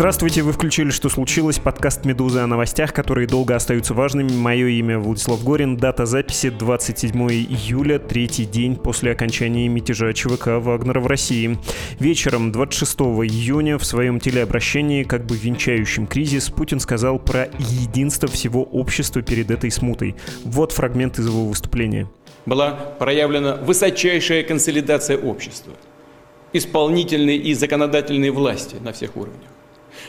Здравствуйте, вы включили «Что случилось?» Подкаст «Медузы» о новостях, которые долго остаются важными. Мое имя Владислав Горин. Дата записи 27 июля, третий день после окончания мятежа ЧВК Вагнера в России. Вечером 26 июня в своем телеобращении, как бы венчающим кризис, Путин сказал про единство всего общества перед этой смутой. Вот фрагмент из его выступления. Была проявлена высочайшая консолидация общества, исполнительной и законодательной власти на всех уровнях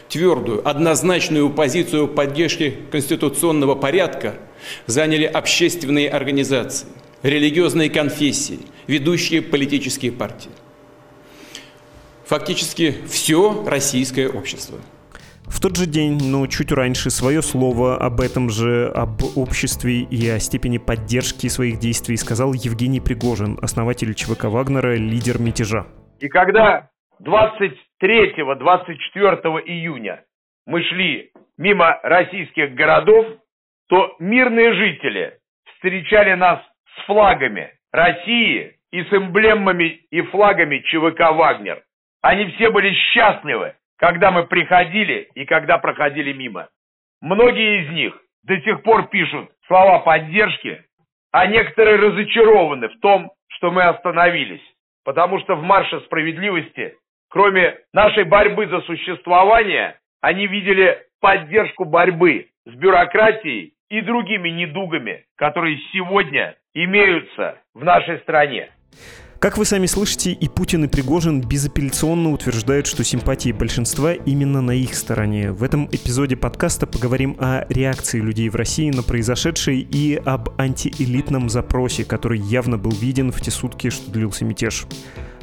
твердую, однозначную позицию поддержки конституционного порядка заняли общественные организации, религиозные конфессии, ведущие политические партии. Фактически все российское общество. В тот же день, но чуть раньше, свое слово об этом же, об обществе и о степени поддержки своих действий сказал Евгений Пригожин, основатель ЧВК Вагнера, лидер мятежа. И когда 23-24 июня мы шли мимо российских городов, то мирные жители встречали нас с флагами России и с эмблемами и флагами ЧВК «Вагнер». Они все были счастливы, когда мы приходили и когда проходили мимо. Многие из них до сих пор пишут слова поддержки, а некоторые разочарованы в том, что мы остановились, потому что в марше справедливости Кроме нашей борьбы за существование, они видели поддержку борьбы с бюрократией и другими недугами, которые сегодня имеются в нашей стране. Как вы сами слышите, и Путин, и Пригожин безапелляционно утверждают, что симпатии большинства именно на их стороне. В этом эпизоде подкаста поговорим о реакции людей в России на произошедшее и об антиэлитном запросе, который явно был виден в те сутки, что длился мятеж.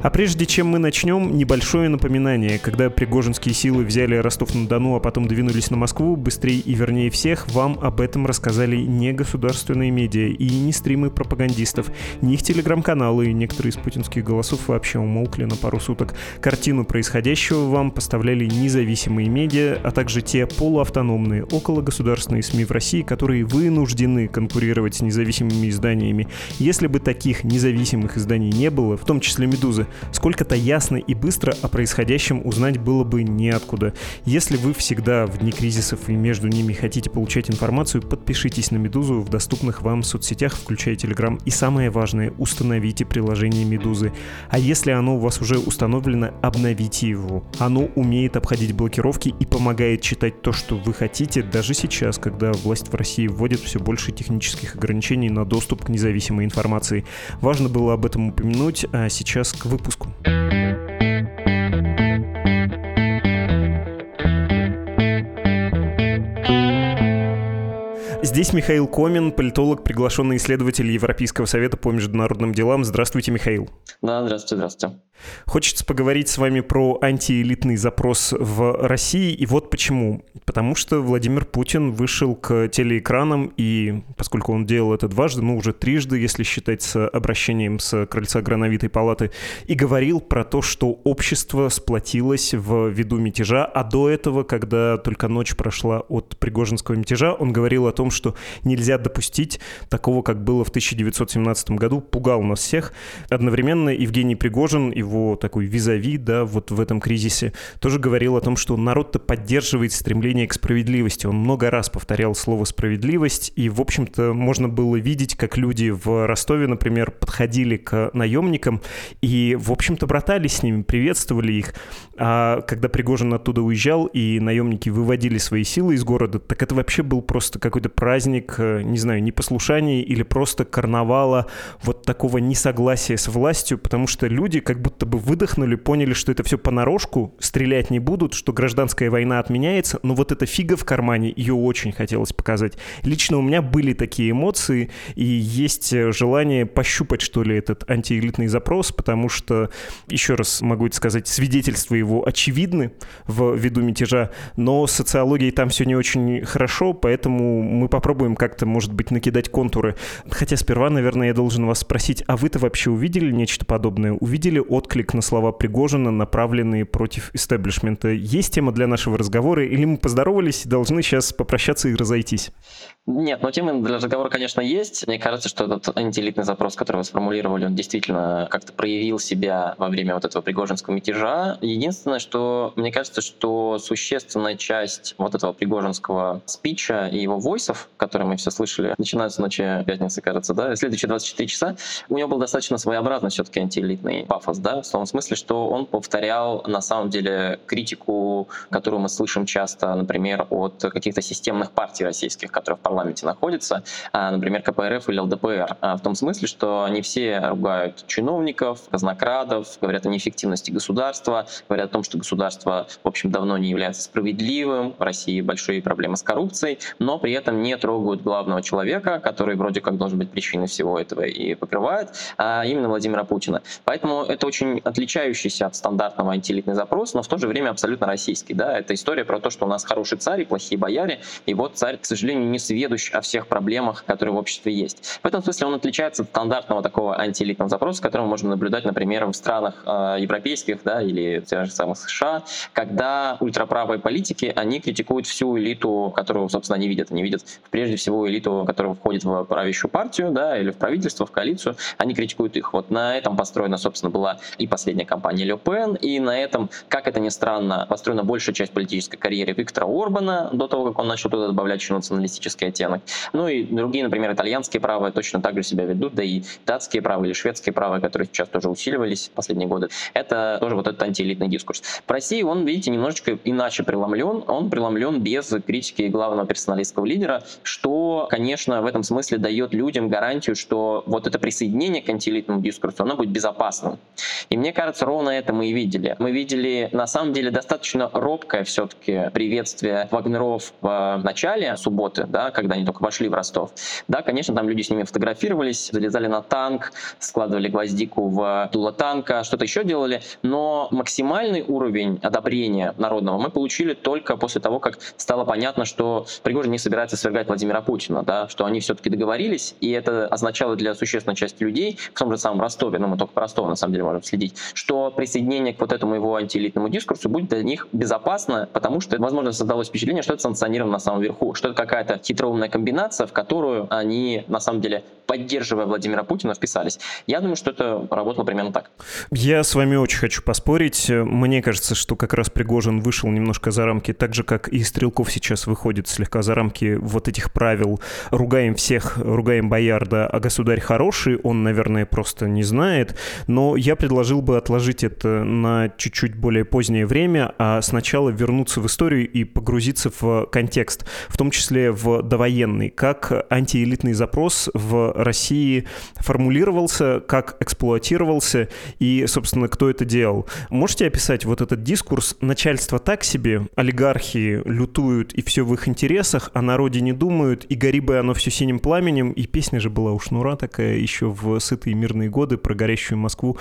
А прежде чем мы начнем, небольшое напоминание. Когда пригожинские силы взяли Ростов-на-Дону, а потом двинулись на Москву, быстрее и вернее всех, вам об этом рассказали не государственные медиа и не стримы пропагандистов, не их телеграм-каналы, некоторые из путинских голосов вообще умолкли на пару суток. Картину происходящего вам поставляли независимые медиа, а также те полуавтономные, окологосударственные СМИ в России, которые вынуждены конкурировать с независимыми изданиями. Если бы таких независимых изданий не было, в том числе «Медузы», сколько-то ясно и быстро о происходящем узнать было бы неоткуда. Если вы всегда в дни кризисов и между ними хотите получать информацию, подпишитесь на «Медузу» в доступных вам соцсетях, включая Telegram. И самое важное, установите приложение «Медузы». А если оно у вас уже установлено, обновите его. Оно умеет обходить блокировки и помогает читать то, что вы хотите, даже сейчас, когда власть в России вводит все больше технических ограничений на доступ к независимой информации. Важно было об этом упомянуть, а сейчас к выпуску выпуску. Здесь Михаил Комин, политолог, приглашенный исследователь Европейского совета по международным делам. Здравствуйте, Михаил. Да, здравствуйте, здравствуйте. Хочется поговорить с вами про антиэлитный запрос в России, и вот почему. Потому что Владимир Путин вышел к телеэкранам, и поскольку он делал это дважды, ну уже трижды, если считать с обращением с крыльца Грановитой палаты, и говорил про то, что общество сплотилось в виду мятежа, а до этого, когда только ночь прошла от Пригожинского мятежа, он говорил о том, что нельзя допустить такого, как было в 1917 году, пугал нас всех. Одновременно Евгений Пригожин и его такой визави, да, вот в этом кризисе, тоже говорил о том, что народ-то поддерживает стремление к справедливости. Он много раз повторял слово «справедливость», и, в общем-то, можно было видеть, как люди в Ростове, например, подходили к наемникам и, в общем-то, братались с ними, приветствовали их. А когда Пригожин оттуда уезжал, и наемники выводили свои силы из города, так это вообще был просто какой-то праздник, э, не знаю, непослушания или просто карнавала вот такого несогласия с властью, потому что люди как будто будто бы выдохнули, поняли, что это все понарошку, стрелять не будут, что гражданская война отменяется, но вот эта фига в кармане, ее очень хотелось показать. Лично у меня были такие эмоции, и есть э, желание пощупать, что ли, этот антиэлитный запрос, потому что, еще раз могу это сказать, свидетельства его очевидны в виду мятежа, но социологией там все не очень хорошо, поэтому мы попробуем как-то, может быть, накидать контуры. Хотя сперва, наверное, я должен вас спросить, а вы-то вообще увидели нечто подобное? Увидели от отклик на слова Пригожина, направленные против истеблишмента. Есть тема для нашего разговора, или мы поздоровались и должны сейчас попрощаться и разойтись? Нет, но тема для разговора, конечно, есть. Мне кажется, что этот антиэлитный запрос, который вы сформулировали, он действительно как-то проявил себя во время вот этого пригожинского мятежа. Единственное, что мне кажется, что существенная часть вот этого пригожинского спича и его войсов, которые мы все слышали, начиная с ночи пятницы, кажется, да, следующие 24 часа, у него был достаточно своеобразный все-таки антиэлитный пафос, да, в том смысле, что он повторял на самом деле критику, которую мы слышим часто, например, от каких-то системных партий российских, которые в парламенте находятся, а, например, КПРФ или ЛДПР, а, в том смысле, что они все ругают чиновников, казнокрадов, говорят о неэффективности государства, говорят о том, что государство, в общем, давно не является справедливым, в России большие проблемы с коррупцией, но при этом не трогают главного человека, который вроде как должен быть причиной всего этого и покрывает, а именно Владимира Путина. Поэтому это очень отличающийся от стандартного антиэлитный запрос, но в то же время абсолютно российский. Да? Это история про то, что у нас хороший царь и плохие бояре, и вот царь, к сожалению, не сведущ о всех проблемах, которые в обществе есть. В этом смысле он отличается от стандартного такого антиэлитного запроса, который мы можем наблюдать, например, в странах э, европейских да, или тех же самых США, когда ультраправые политики, они критикуют всю элиту, которую, собственно, они видят. Они видят прежде всего элиту, которая входит в правящую партию да, или в правительство, в коалицию, они критикуют их. Вот на этом построена, собственно, была и последняя кампания Ле Пен, и на этом, как это ни странно, построена большая часть политической карьеры Виктора Орбана до того, как он начал туда добавлять еще националистический оттенок. Ну и другие, например, итальянские правые точно так же себя ведут, да и датские правые или шведские правые, которые сейчас тоже усиливались в последние годы. Это тоже вот этот антиэлитный дискурс. В России он, видите, немножечко иначе преломлен. Он преломлен без критики главного персоналистского лидера, что, конечно, в этом смысле дает людям гарантию, что вот это присоединение к антиэлитному дискурсу, оно будет безопасным. И мне кажется, ровно это мы и видели. Мы видели, на самом деле, достаточно робкое все-таки приветствие Вагнеров в начале субботы, да, когда они только вошли в Ростов. Да, конечно, там люди с ними фотографировались, залезали на танк, складывали гвоздику в дуло танка, что-то еще делали, но максимальный уровень одобрения народного мы получили только после того, как стало понятно, что Пригожин не собирается свергать Владимира Путина, да, что они все-таки договорились, и это означало для существенной части людей, в том же самом Ростове, ну, мы только по Ростову на самом деле можем следить, что присоединение к вот этому его антиэлитному дискурсу будет для них безопасно, потому что, возможно, создалось впечатление, что это санкционировано на самом верху, что это какая-то хитроумная комбинация, в которую они, на самом деле, поддерживая Владимира Путина, вписались. Я думаю, что это работало примерно так. Я с вами очень хочу поспорить. Мне кажется, что как раз Пригожин вышел немножко за рамки, так же, как и Стрелков сейчас выходит слегка за рамки вот этих правил. Ругаем всех, ругаем Боярда, а государь хороший, он, наверное, просто не знает. Но я предложил бы отложить это на чуть-чуть более позднее время, а сначала вернуться в историю и погрузиться в контекст, в том числе в довоенный, как антиэлитный запрос в России формулировался, как эксплуатировался и, собственно, кто это делал. Можете описать вот этот дискурс? Начальство так себе, олигархи лютуют и все в их интересах, о народе не думают, и гори бы оно все синим пламенем, и песня же была у Шнура такая еще в сытые мирные годы про горящую Москву.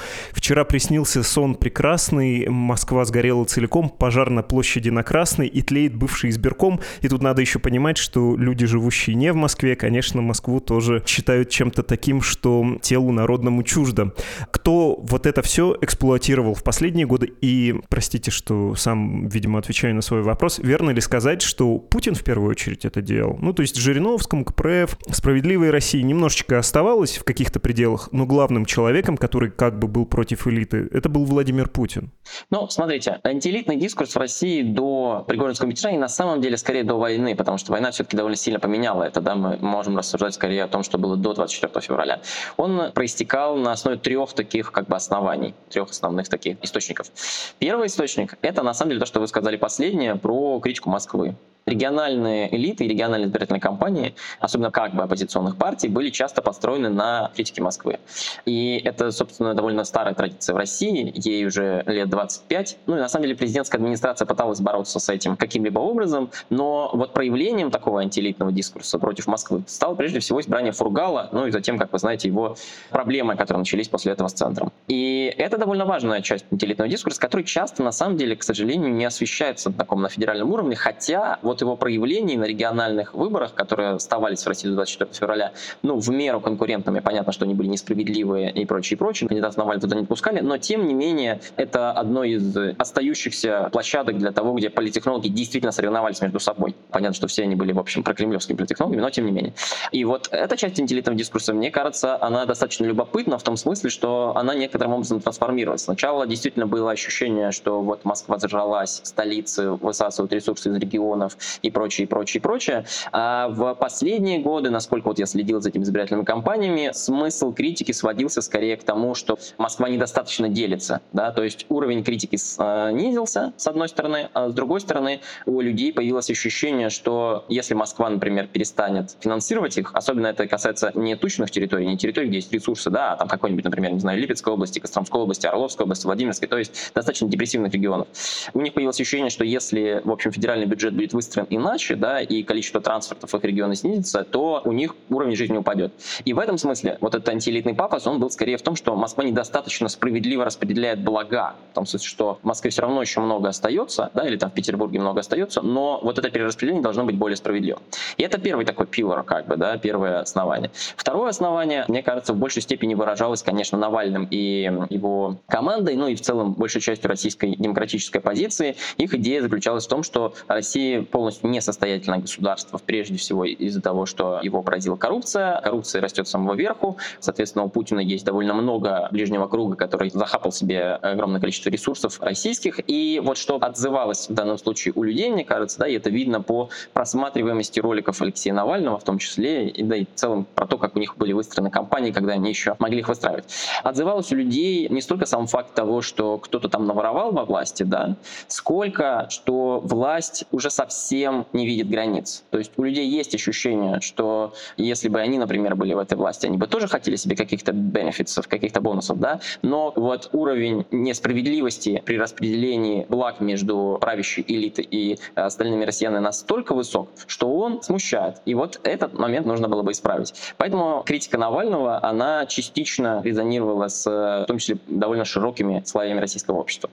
Вчера приснился сон прекрасный, Москва сгорела целиком, пожар на площади на Красной, и тлеет бывший избирком, и тут надо еще понимать, что люди, живущие не в Москве, конечно, Москву тоже считают чем-то таким, что телу народному чуждо. Кто вот это все эксплуатировал в последние годы? И, простите, что сам, видимо, отвечаю на свой вопрос, верно ли сказать, что Путин в первую очередь это делал? Ну, то есть Жириновскому, КПРФ, Справедливой России немножечко оставалось в каких-то пределах, но главным человеком, который как бы был против элиты, это был Владимир Путин. Ну, смотрите, антиэлитный дискурс в России до Пригожинского мятежа и на самом деле скорее до войны, потому что война все-таки довольно сильно поменяла это, да, мы можем рассуждать скорее о том, что было до 24 февраля, он проистекал на основе трех таких как бы оснований, трех основных таких источников. Первый источник — это на самом деле то, что вы сказали последнее про критику Москвы региональные элиты и региональные избирательные кампании, особенно как бы оппозиционных партий, были часто построены на критике Москвы. И это, собственно, довольно старая традиция в России, ей уже лет 25. Ну и на самом деле президентская администрация пыталась бороться с этим каким-либо образом, но вот проявлением такого антиэлитного дискурса против Москвы стало прежде всего избрание Фургала, ну и затем, как вы знаете, его проблемы, которые начались после этого с центром. И это довольно важная часть антиэлитного дискурса, который часто, на самом деле, к сожалению, не освещается на таком на федеральном уровне, хотя вот его проявлений на региональных выборах, которые оставались в России 24 февраля, ну, в меру конкурентными, понятно, что они были несправедливые и прочее, и прочее. Кандидат Навальный туда не допускали, но тем не менее это одно из остающихся площадок для того, где политтехнологи действительно соревновались между собой. Понятно, что все они были, в общем, прокремлевскими политтехнологами, но тем не менее. И вот эта часть интеллектного дискурса, мне кажется, она достаточно любопытна в том смысле, что она некоторым образом трансформировалась. Сначала действительно было ощущение, что вот Москва зажралась, столицы высасывают ресурсы из регионов и прочее, и прочее, и прочее. А в последние годы, насколько вот я следил за этими избирательными кампаниями, смысл критики сводился скорее к тому, что Москва недостаточно делится. Да? То есть уровень критики снизился, с одной стороны, а с другой стороны у людей появилось ощущение, что если Москва, например, перестанет финансировать их, особенно это касается не тучных территорий, не территорий, где есть ресурсы, да, а там какой-нибудь, например, не знаю, Липецкой области, Костромской области, Орловской области, Владимирской, то есть достаточно депрессивных регионов. У них появилось ощущение, что если, в общем, федеральный бюджет будет выстроен иначе, да, и количество трансфертов в их регионы снизится, то у них уровень жизни упадет. И в этом смысле вот этот антиэлитный пафос, он был скорее в том, что Москва недостаточно справедливо распределяет блага, в том смысле, что в Москве все равно еще много остается, да, или там в Петербурге много остается, но вот это перераспределение должно быть более справедливым. И это первый такой пилор, как бы, да, первое основание. Второе основание, мне кажется, в большей степени выражалось, конечно, Навальным и его командой, ну и в целом большей частью российской демократической позиции. Их идея заключалась в том, что Россия полностью несостоятельное государство, прежде всего из-за того, что его поразила коррупция. Коррупция растет с самого верху. Соответственно, у Путина есть довольно много ближнего круга, который захапал себе огромное количество ресурсов российских. И вот что отзывалось в данном случае у людей, мне кажется, да, и это видно по просматриваемости роликов Алексея Навального в том числе, и да и в целом про то, как у них были выстроены кампании, когда они еще могли их выстраивать. Отзывалось у людей не столько сам факт того, что кто-то там наворовал во власти, да, сколько, что власть уже совсем не видит границ. То есть у людей есть ощущение, что если бы они, например, были в этой власти, они бы тоже хотели себе каких-то бенефитов, каких-то бонусов, да, но вот уровень несправедливости при распределении благ между правящей элитой и остальными россиянами настолько высок, что он смущает. И вот этот момент нужно было бы исправить. Поэтому критика Навального, она частично резонировала с, в том числе, довольно широкими слоями российского общества.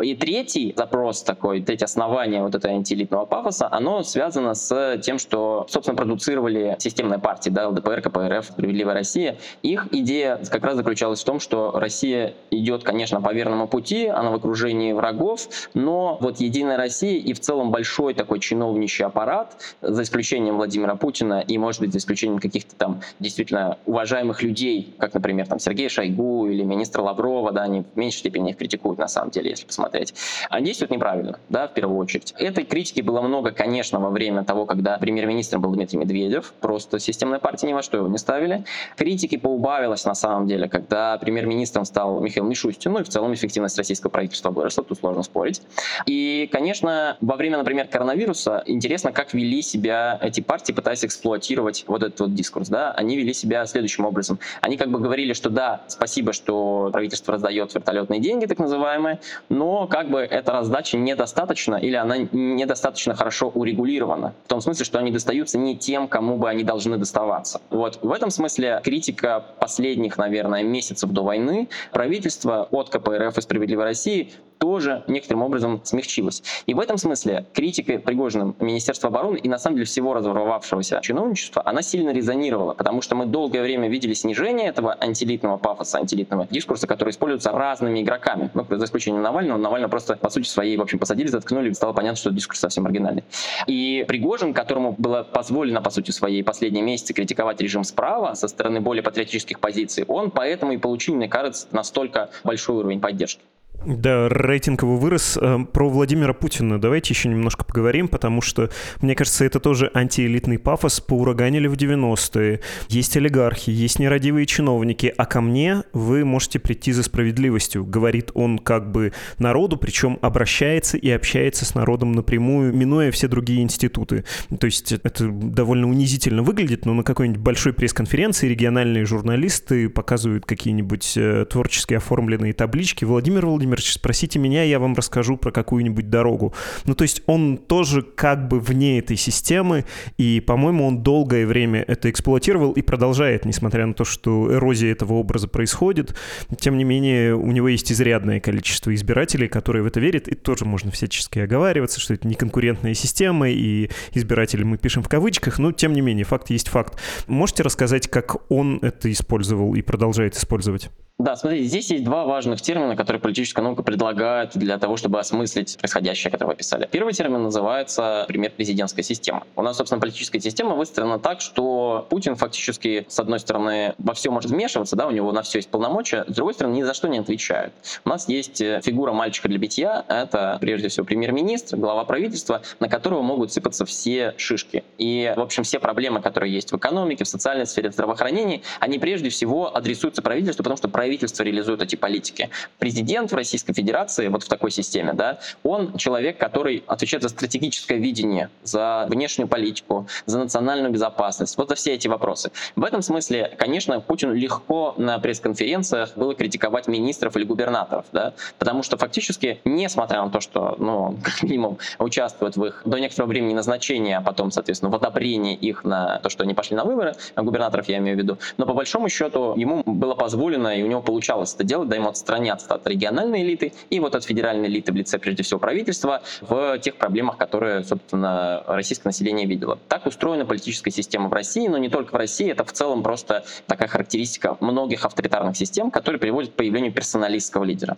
И третий запрос такой, третье основание вот этого антиэлитного пафоса, оно связано с тем, что, собственно, продуцировали системные партии, да, ЛДПР, КПРФ, Справедливая Россия. Их идея как раз заключалась в том, что Россия идет, конечно, по верному пути, она в окружении врагов, но вот Единая Россия и в целом большой такой чиновничий аппарат, за исключением Владимира Путина и, может быть, за исключением каких-то там действительно уважаемых людей, как, например, там Сергей Шойгу или министра Лаврова, да, они в меньшей степени их критикуют на самом деле, если посмотреть, они действуют неправильно, да, в первую очередь. Этой критики было много, конечно, во время того, когда премьер-министром был Дмитрий Медведев, просто системная партия ни во что его не ставили. Критики поубавилось на самом деле, когда премьер-министром стал Михаил Мишустин, ну и в целом эффективность российского правительства выросла, тут сложно спорить. И, конечно, во время, например, коронавируса интересно, как вели себя эти партии, пытаясь эксплуатировать вот этот вот дискурс, да, они вели себя следующим образом. Они как бы говорили, что да, спасибо, что правительство раздает вертолетные деньги, так называемые, но как бы эта раздача недостаточно или она недостаточно хорошо урегулирована. В том смысле, что они достаются не тем, кому бы они должны доставаться. Вот в этом смысле критика последних, наверное, месяцев до войны правительства от КПРФ и «Справедливой России» тоже некоторым образом смягчилась. И в этом смысле критика Пригожиным Министерства обороны и на самом деле всего разворовавшегося чиновничества, она сильно резонировала, потому что мы долгое время видели снижение этого антилитного пафоса, антилитного дискурса, который используется разными игроками. Ну, за исключением Навального. Навального просто, по сути своей, в общем, посадили, заткнули, и стало понятно, что дискурс совсем маргинальный. И Пригожин, которому было позволено, по сути своей, последние месяцы критиковать режим справа со стороны более патриотических позиций, он поэтому и получил, мне кажется, настолько большой уровень поддержки. Да, рейтинг его вырос. Э, про Владимира Путина давайте еще немножко поговорим, потому что, мне кажется, это тоже антиэлитный пафос. Поураганили в 90-е. Есть олигархи, есть нерадивые чиновники, а ко мне вы можете прийти за справедливостью. Говорит он как бы народу, причем обращается и общается с народом напрямую, минуя все другие институты. То есть это довольно унизительно выглядит, но на какой-нибудь большой пресс-конференции региональные журналисты показывают какие-нибудь э, творчески оформленные таблички. Владимир Владимирович Владимирович, спросите меня, я вам расскажу про какую-нибудь дорогу. Ну, то есть он тоже как бы вне этой системы, и, по-моему, он долгое время это эксплуатировал и продолжает, несмотря на то, что эрозия этого образа происходит. Тем не менее, у него есть изрядное количество избирателей, которые в это верят, и тоже можно всячески оговариваться, что это не конкурентная система, и избиратели мы пишем в кавычках, но, тем не менее, факт есть факт. Можете рассказать, как он это использовал и продолжает использовать? Да, смотрите, здесь есть два важных термина, которые политическая наука предлагает для того, чтобы осмыслить происходящее, которое вы описали. Первый термин называется пример президентская система. У нас, собственно, политическая система выстроена так, что Путин фактически, с одной стороны, во все может вмешиваться, да, у него на все есть полномочия, с другой стороны, ни за что не отвечает. У нас есть э, фигура мальчика для битья, это, прежде всего, премьер-министр, глава правительства, на которого могут сыпаться все шишки. И, в общем, все проблемы, которые есть в экономике, в социальной сфере, в здравоохранении, они прежде всего адресуются правительству, потому что правительство реализует эти политики. Президент в Российской Федерации, вот в такой системе, да, он человек, который отвечает за стратегическое видение, за внешнюю политику, за национальную безопасность, вот за все эти вопросы. В этом смысле, конечно, Путину легко на пресс-конференциях было критиковать министров или губернаторов, да, потому что фактически, несмотря на то, что, ну, как минимум, участвует в их до некоторого времени назначения, а потом, соответственно, в одобрении их на то, что они пошли на выборы, губернаторов я имею в виду, но по большому счету ему было позволено, и у него получалось получалось это делать, да, ему отстраняться от региональной элиты и вот от федеральной элиты в лице, прежде всего, правительства в тех проблемах, которые, собственно, российское население видело. Так устроена политическая система в России, но не только в России, это в целом просто такая характеристика многих авторитарных систем, которые приводят к появлению персоналистского лидера.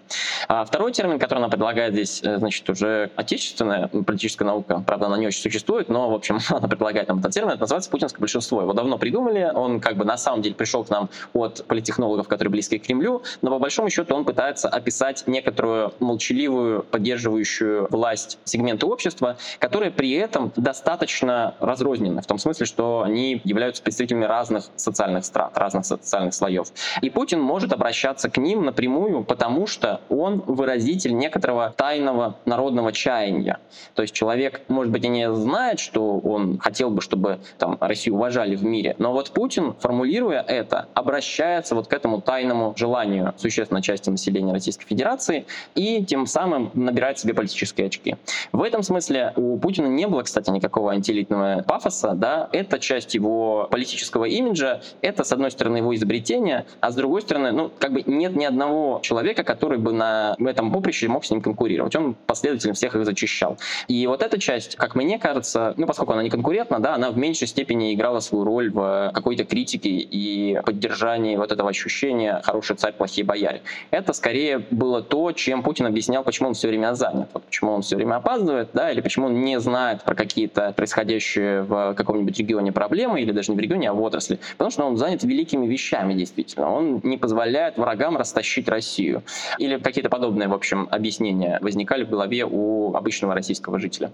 А второй термин, который она предлагает здесь, э, значит, уже отечественная политическая наука, правда, она не очень существует, но, в общем, она предлагает нам этот термин, это называется путинское большинство. Его давно придумали, он как бы на самом деле пришел к нам от политтехнологов, которые близки к Кремлю, но по большому счету он пытается описать некоторую молчаливую, поддерживающую власть сегменты общества, которые при этом достаточно разрознены, в том смысле, что они являются представителями разных социальных страт, разных социальных слоев. И Путин может обращаться к ним напрямую, потому что он выразитель некоторого тайного народного чаяния. То есть человек, может быть, и не знает, что он хотел бы, чтобы там, Россию уважали в мире, но вот Путин, формулируя это, обращается вот к этому тайному желанию существенной части населения Российской Федерации и тем самым набирать себе политические очки. В этом смысле у Путина не было, кстати, никакого антиэлитного пафоса. Да? Это часть его политического имиджа, это, с одной стороны, его изобретение, а с другой стороны, ну, как бы нет ни одного человека, который бы на этом поприще мог с ним конкурировать. Он последовательно всех их зачищал. И вот эта часть, как мне кажется, ну, поскольку она не конкурентна, да, она в меньшей степени играла свою роль в какой-то критике и поддержании вот этого ощущения «хороший царь, плохие бояре. Это скорее было то, чем Путин объяснял, почему он все время занят, вот почему он все время опаздывает, да, или почему он не знает про какие-то происходящие в каком-нибудь регионе проблемы, или даже не в регионе, а в отрасли. Потому что он занят великими вещами, действительно. Он не позволяет врагам растащить Россию. Или какие-то подобные, в общем, объяснения возникали в голове у обычного российского жителя.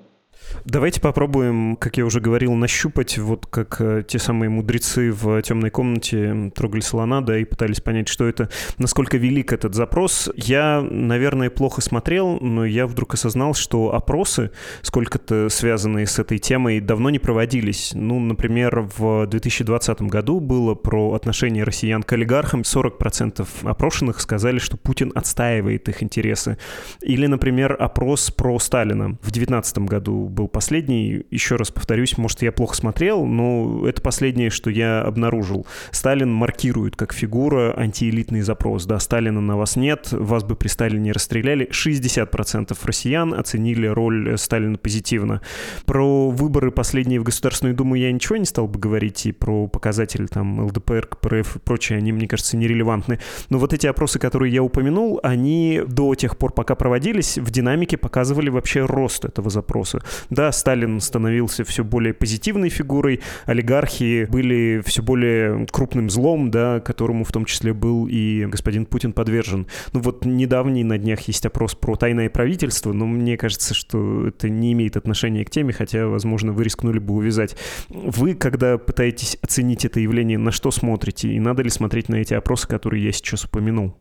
Давайте попробуем, как я уже говорил, нащупать, вот как э, те самые мудрецы в темной комнате трогали слона, да, и пытались понять, что это, насколько велик этот запрос. Я, наверное, плохо смотрел, но я вдруг осознал, что опросы, сколько-то связанные с этой темой, давно не проводились. Ну, например, в 2020 году было про отношение россиян к олигархам. 40% опрошенных сказали, что Путин отстаивает их интересы. Или, например, опрос про Сталина в 2019 году был последний. Еще раз повторюсь, может, я плохо смотрел, но это последнее, что я обнаружил. Сталин маркирует как фигура антиэлитный запрос. Да, Сталина на вас нет, вас бы при Сталине расстреляли. 60% россиян оценили роль Сталина позитивно. Про выборы последние в Государственную Думу я ничего не стал бы говорить, и про показатели там ЛДПР, КПРФ и прочее, они, мне кажется, нерелевантны. Но вот эти опросы, которые я упомянул, они до тех пор, пока проводились, в динамике показывали вообще рост этого запроса. Да, Сталин становился все более позитивной фигурой, олигархи были все более крупным злом, да, которому в том числе был и господин Путин подвержен. Ну вот недавний на днях есть опрос про тайное правительство, но мне кажется, что это не имеет отношения к теме, хотя, возможно, вы рискнули бы увязать. Вы, когда пытаетесь оценить это явление, на что смотрите? И надо ли смотреть на эти опросы, которые я сейчас упомянул?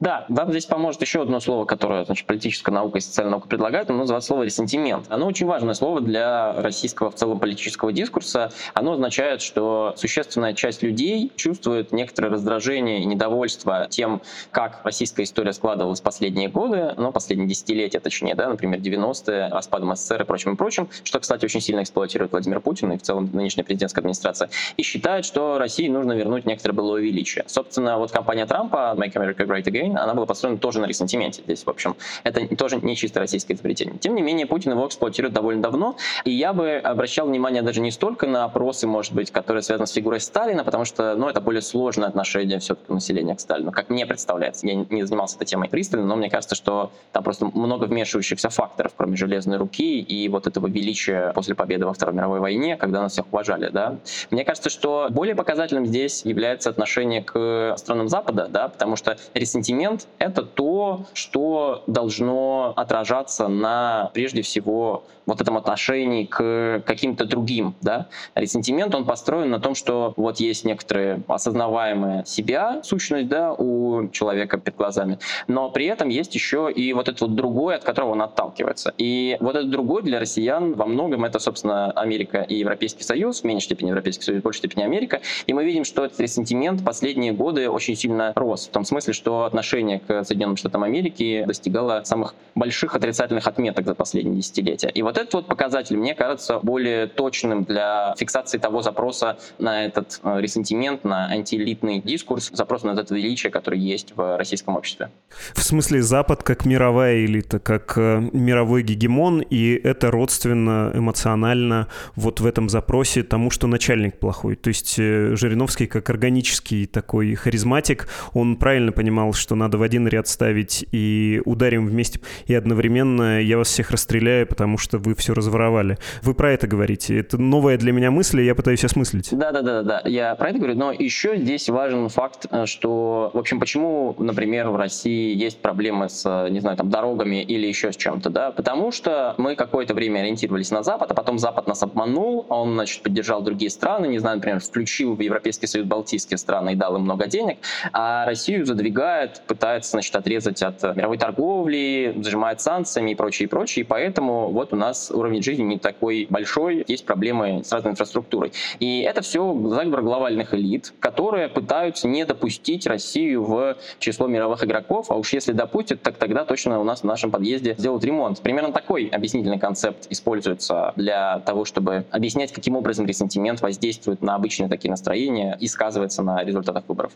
Да, вам здесь поможет еще одно слово, которое значит, политическая наука и социальная наука предлагают, оно называется слово «ресентимент». Оно очень важное слово для российского в целом политического дискурса. Оно означает, что существенная часть людей чувствует некоторое раздражение и недовольство тем, как российская история складывалась последние годы, ну, последние десятилетия точнее, да, например, 90-е, распадом СССР и прочим и прочим, что, кстати, очень сильно эксплуатирует Владимир Путин и в целом нынешняя президентская администрация, и считает, что России нужно вернуть некоторое былое величие. Собственно, вот компания Трампа Make America Great Again, она была построена тоже на ресентименте. Здесь, в общем, это тоже не чисто российское изобретение. Тем не менее, Путин его эксплуатирует довольно давно. И я бы обращал внимание даже не столько на опросы, может быть, которые связаны с фигурой Сталина, потому что ну, это более сложное отношение все-таки населения к Сталину, как мне представляется. Я не занимался этой темой пристально, но мне кажется, что там просто много вмешивающихся факторов, кроме железной руки и вот этого величия после победы во Второй мировой войне, когда нас всех уважали. Да? Мне кажется, что более показательным здесь является отношение к странам Запада, да, потому что ресентимент — это то, что должно отражаться на, прежде всего, вот этом отношении к каким-то другим, да. Ресентимент, он построен на том, что вот есть некоторые осознаваемая себя сущность, да, у человека перед глазами, но при этом есть еще и вот это вот другое, от которого он отталкивается. И вот этот другой для россиян во многом это, собственно, Америка и Европейский Союз, в меньшей степени Европейский Союз, в большей степени Америка. И мы видим, что этот ресентимент последние годы очень сильно рос. В том смысле, что отношение к Соединенным Штатам Америки достигало самых больших отрицательных отметок за последние десятилетия. И вот вот этот вот показатель, мне кажется, более точным для фиксации того запроса на этот э, ресентимент, на антиэлитный дискурс, запрос на это величие, который есть в российском обществе. В смысле Запад как мировая элита, как э, мировой гегемон, и это родственно, эмоционально вот в этом запросе тому, что начальник плохой. То есть э, Жириновский как органический такой харизматик, он правильно понимал, что надо в один ряд ставить и ударим вместе, и одновременно я вас всех расстреляю, потому что вы все разворовали. Вы про это говорите. Это новая для меня мысль, и я пытаюсь осмыслить. Да, да. Я про это говорю, но еще здесь важен факт, э, что, в общем, почему, например, в России есть проблемы с, не знаю, там, дорогами или еще с чем-то, да? Потому что мы какое-то время ориентировались на Запад, а потом Запад нас обманул, он, значит, поддержал другие страны, не знаю, например, включил в Европейский Союз Балтийские страны и дал им много денег, а Россию задвигает, пытается, значит, отрезать от мировой торговли, зажимает санкциями и прочее, и прочее, и поэтому вот у нас нас уровень жизни не такой большой, есть проблемы с разной инфраструктурой. И это все заговор глобальных элит, которые пытаются не допустить Россию в число мировых игроков, а уж если допустят, так тогда точно у нас в нашем подъезде сделают ремонт. Примерно такой объяснительный концепт используется для того, чтобы объяснять, каким образом ресентимент воздействует на обычные такие настроения и сказывается на результатах выборов.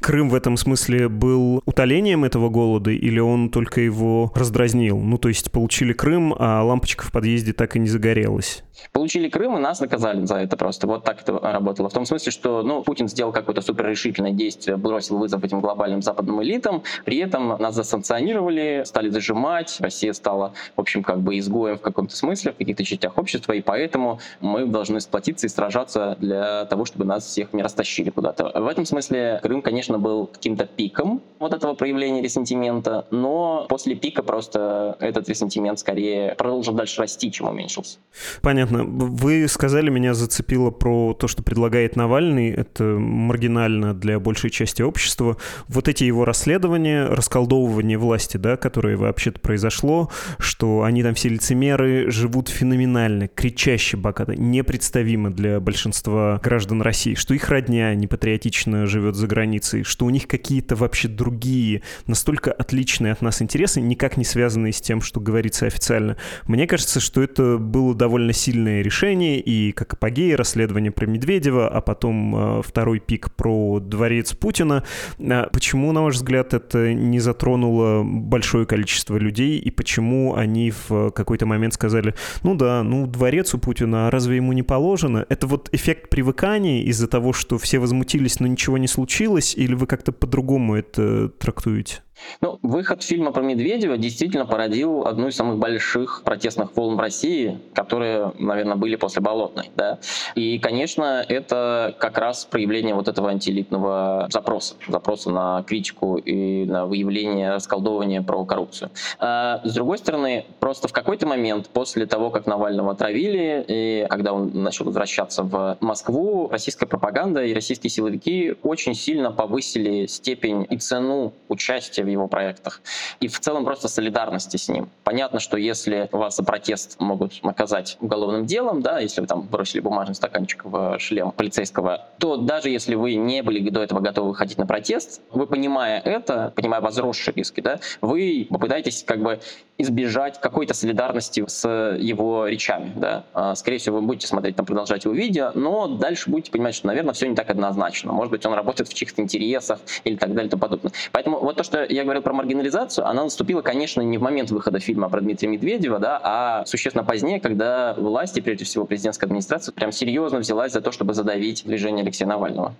Крым в этом смысле был утолением этого голода или он только его раздразнил? Ну, то есть получили Крым, а лампочка в подъезде так и не загорелась. Получили Крым, и нас наказали за это просто. Вот так это работало. В том смысле, что ну, Путин сделал какое-то суперрешительное действие, бросил вызов этим глобальным западным элитам, при этом нас засанкционировали, стали зажимать, Россия стала, в общем, как бы изгоем в каком-то смысле, в каких-то частях общества, и поэтому мы должны сплотиться и сражаться для того, чтобы нас всех не растащили куда-то. В этом смысле Крым, конечно, был каким-то пиком вот этого проявления ресентимента, но после пика просто этот ресентимент скорее продолжил дальше расти, чем уменьшился. Понятно. Вы сказали, меня зацепило про то, что предлагает Навальный. Это маргинально для большей части общества. Вот эти его расследования, расколдовывание власти, да, которое вообще-то произошло, что они там все лицемеры, живут феноменально, кричаще богато, непредставимо для большинства граждан России, что их родня непатриотично живет за границей, что у них какие-то вообще другие, настолько отличные от нас интересы, никак не связанные с тем, что говорится официально. Мне кажется, что это было довольно сильное решение, и как апогея расследование про Медведева, а потом э, второй пик про дворец Путина. А почему, на ваш взгляд, это не затронуло большое количество людей, и почему они в какой-то момент сказали, ну да, ну дворец у Путина, а разве ему не положено? Это вот эффект привыкания из-за того, что все возмутились, но ничего не случилось, или вы как-то по-другому это трактуете? Ну, выход фильма про Медведева действительно породил одну из самых больших протестных волн в России, которые, наверное, были после Болотной. Да? И, конечно, это как раз проявление вот этого антиэлитного запроса, запроса на критику и на выявление, расколдовывание про коррупцию. А, с другой стороны, просто в какой-то момент после того, как Навального отравили, и когда он начал возвращаться в Москву, российская пропаганда и российские силовики очень сильно повысили степень и цену участия в его проектах. И в целом просто солидарности с ним. Понятно, что если вас за протест могут наказать уголовным делом, да, если вы там бросили бумажный стаканчик в шлем полицейского, то даже если вы не были до этого готовы выходить на протест, вы, понимая это, понимая возросшие риски, да, вы попытаетесь как бы избежать какой-то солидарности с его речами. Да. А, скорее всего, вы будете смотреть, там, продолжать его видео, но дальше будете понимать, что, наверное, все не так однозначно. Может быть, он работает в чьих-то интересах или так далее и тому подобное. Поэтому вот то, что я говорил про маргинализацию, она наступила, конечно, не в момент выхода фильма про Дмитрия Медведева, да, а существенно позднее, когда власти, прежде всего президентская администрация, прям серьезно взялась за то, чтобы задавить движение Алексея Навального.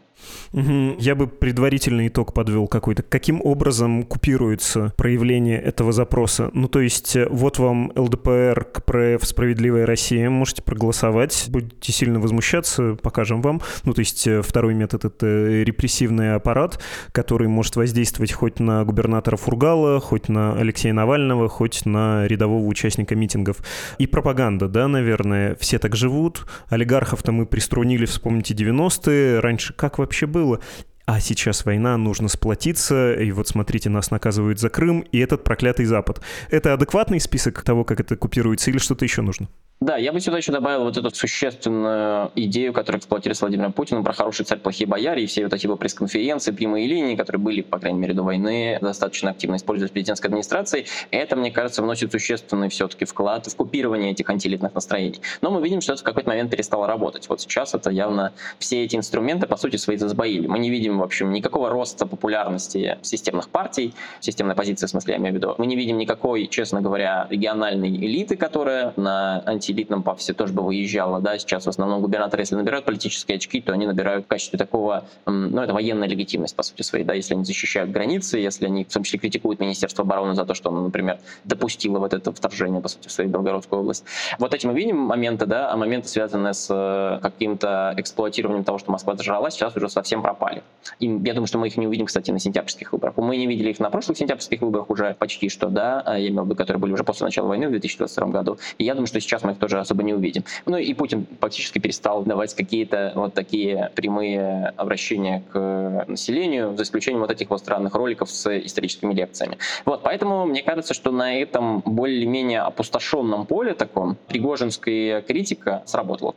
Угу. Я бы предварительный итог подвел какой-то. Каким образом купируется проявление этого запроса? Ну, то есть, э, вот вам ЛДПР, КПРФ, Справедливая Россия, можете проголосовать, будете сильно возмущаться, покажем вам. Ну, то есть, э, второй метод — это репрессивный аппарат, который может воздействовать хоть на губернатора Фургала, хоть на Алексея Навального, хоть на рядового участника митингов. И пропаганда, да, наверное, все так живут. Олигархов-то мы приструнили, вспомните 90-е. Раньше как вообще было? а сейчас война, нужно сплотиться, и вот смотрите, нас наказывают за Крым и этот проклятый Запад. Это адекватный список того, как это купируется, или что-то еще нужно? Да, я бы сюда еще добавил вот эту существенную идею, которую эксплуатировал Владимир Путин про хороший царь, плохие бояре, и все вот эти его пресс-конференции, прямые линии, которые были, по крайней мере, до войны, достаточно активно используются президентской администрацией. Это, мне кажется, вносит существенный все-таки вклад в купирование этих антиэлитных настроений. Но мы видим, что это в какой-то момент перестало работать. Вот сейчас это явно все эти инструменты, по сути, свои засбоили. Мы не видим, в общем, никакого роста популярности системных партий, системной позиции, в смысле, я имею в виду. Мы не видим никакой, честно говоря, региональной элиты, которая на анти элитном пафосе тоже бы выезжала, да, сейчас в основном губернаторы, если набирают политические очки, то они набирают в качестве такого, ну, это военная легитимность, по сути своей, да, если они защищают границы, если они, в том числе, критикуют Министерство обороны за то, что оно, например, допустило вот это вторжение, по сути, в свою Белгородскую область. Вот эти мы видим моменты, да, а моменты, связанные с э, каким-то эксплуатированием того, что Москва зажралась, сейчас уже совсем пропали. И я думаю, что мы их не увидим, кстати, на сентябрьских выборах. Мы не видели их на прошлых сентябрьских выборах уже почти что, да, а я имел в виду, которые были уже после начала войны в 2022 году. И я думаю, что сейчас мы их тоже особо не увидим. Ну и Путин фактически перестал давать какие-то вот такие прямые обращения к населению, за исключением вот этих вот странных роликов с историческими лекциями. Вот, поэтому мне кажется, что на этом более-менее опустошенном поле таком пригожинская критика сработала.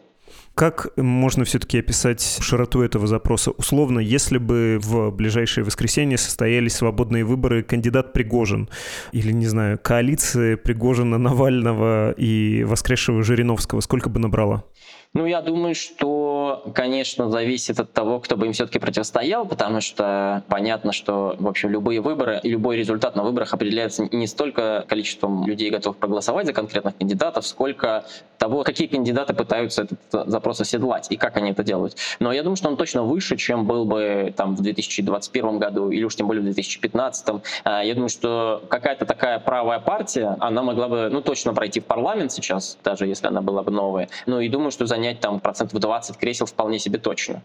Как можно все-таки описать широту этого запроса? Условно, если бы в ближайшее воскресенье состоялись свободные выборы кандидат Пригожин, или, не знаю, коалиция Пригожина, Навального и воскресшего Жириновского, сколько бы набрала? Ну, я думаю, что, конечно, зависит от того, кто бы им все-таки противостоял, потому что понятно, что, в общем, любые выборы и любой результат на выборах определяется не столько количеством людей, готовых проголосовать за конкретных кандидатов, сколько того, какие кандидаты пытаются этот запрос оседлать и как они это делают. Но я думаю, что он точно выше, чем был бы там в 2021 году или уж тем более в 2015. А, я думаю, что какая-то такая правая партия, она могла бы, ну, точно пройти в парламент сейчас, даже если она была бы новая. Ну, и думаю, что за занять там процентов 20 кресел вполне себе точно.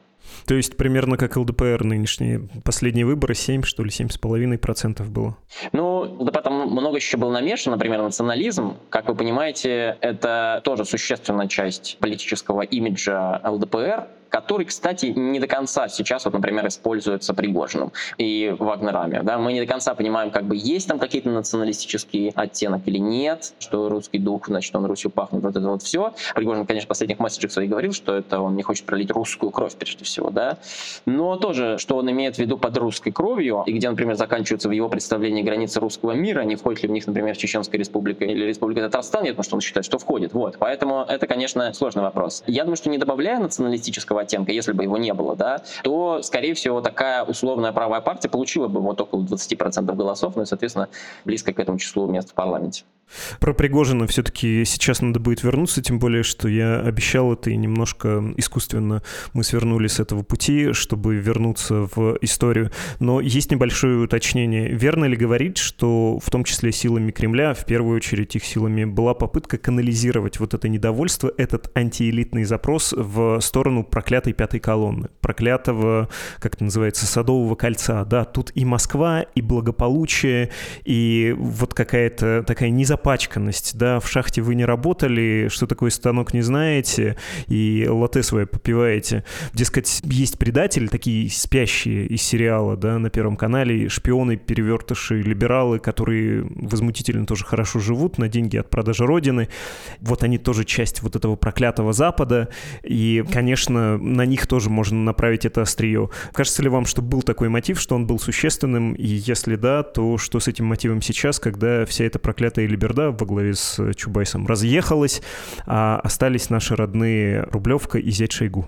То есть примерно как ЛДПР нынешние. Последние выборы 7, что ли, 7,5% было? Ну, да потом много еще было намешано, например, национализм. Как вы понимаете, это тоже существенная часть политического имиджа ЛДПР который, кстати, не до конца сейчас, вот, например, используется Пригожиным и Вагнерами. Да? Мы не до конца понимаем, как бы есть там какие-то националистические оттенок или нет, что русский дух, значит, он Русью пахнет, вот это вот все. Пригожин, конечно, в последних месседжах своих говорил, что это он не хочет пролить русскую кровь, прежде всего, да. Но тоже, что он имеет в виду под русской кровью, и где, например, заканчиваются в его представлении границы русского мира, не входит ли в них, например, Чеченская республика или Республика Татарстан, нет, потому что он считает, что входит. Вот. Поэтому это, конечно, сложный вопрос. Я думаю, что не добавляя националистического оттенка, если бы его не было, да, то, скорее всего, такая условная правая партия получила бы вот около 20% голосов, ну и, соответственно, близко к этому числу мест в парламенте. Про Пригожина все-таки сейчас надо будет вернуться, тем более, что я обещал это и немножко искусственно мы свернули с этого пути, чтобы вернуться в историю. Но есть небольшое уточнение. Верно ли говорить, что в том числе силами Кремля, в первую очередь их силами, была попытка канализировать вот это недовольство, этот антиэлитный запрос в сторону проклятой пятой колонны, проклятого, как это называется, Садового кольца. Да, тут и Москва, и благополучие, и вот какая-то такая незапомненная запачканность, да, в шахте вы не работали, что такое станок не знаете, и латте свое попиваете. Дескать, есть предатели, такие спящие из сериала, да, на Первом канале, шпионы, перевертыши, либералы, которые возмутительно тоже хорошо живут на деньги от продажи Родины. Вот они тоже часть вот этого проклятого Запада, и, конечно, на них тоже можно направить это острие. Кажется ли вам, что был такой мотив, что он был существенным, и если да, то что с этим мотивом сейчас, когда вся эта проклятая либеральная Белиберда во главе с Чубайсом разъехалась, а остались наши родные Рублевка и зять Шойгу.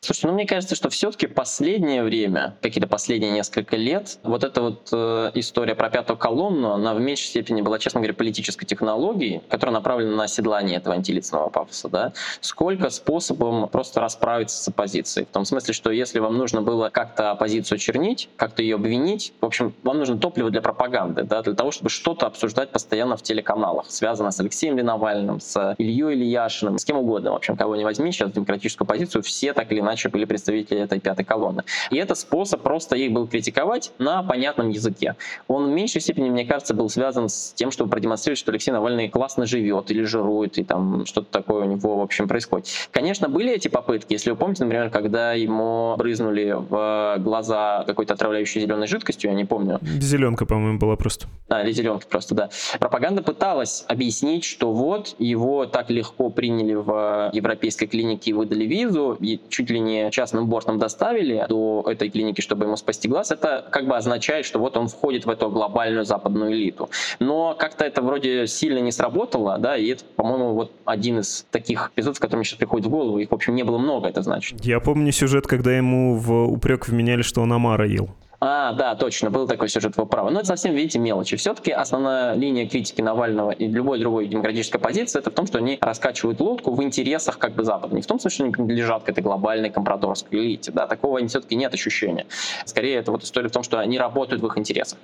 Слушай, ну мне кажется, что все-таки последнее время, какие-то последние несколько лет, вот эта вот э, история про пятую колонну, она в меньшей степени была, честно говоря, политической технологией, которая направлена на оседлание этого антилицного пафоса, да, сколько способом просто расправиться с оппозицией. В том смысле, что если вам нужно было как-то оппозицию чернить, как-то ее обвинить, в общем, вам нужно топливо для пропаганды, да, для того, чтобы что-то обсуждать постоянно в телеканалах, связано с Алексеем Навальным, с Ильей Ильяшиным, с кем угодно, в общем, кого не возьми, сейчас демократическую позицию, все так или иначе были представители этой пятой колонны. И это способ просто их был критиковать на понятном языке. Он в меньшей степени, мне кажется, был связан с тем, чтобы продемонстрировать, что Алексей Навальный классно живет или жирует, и там что-то такое у него, в общем, происходит. Конечно, были эти попытки, если вы помните, например, когда ему брызнули в глаза какой-то отравляющей зеленой жидкостью, я не помню. Зеленка, по-моему, была просто. А, или зеленка просто, да. Пропаганда пыталась объяснить, что вот его так легко приняли в европейской клинике и выдали визу, и чуть ли не частным бортом доставили до этой клиники, чтобы ему спасти глаз. Это как бы означает, что вот он входит в эту глобальную западную элиту. Но как-то это вроде сильно не сработало, да, и это, по-моему, вот один из таких эпизодов, который мне сейчас приходит в голову. Их, в общем, не было много, это значит. Я помню сюжет, когда ему в упрек вменяли, что он Амара ел. А, да, точно, был такой сюжет, вы правы. Но это совсем, видите, мелочи. Все-таки основная линия критики Навального и любой другой демократической позиции это в том, что они раскачивают лодку в интересах как бы Запада. Не в том смысле, что они принадлежат к этой глобальной компрадорской элите. Да, такого все-таки нет ощущения. Скорее, это вот история в том, что они работают в их интересах.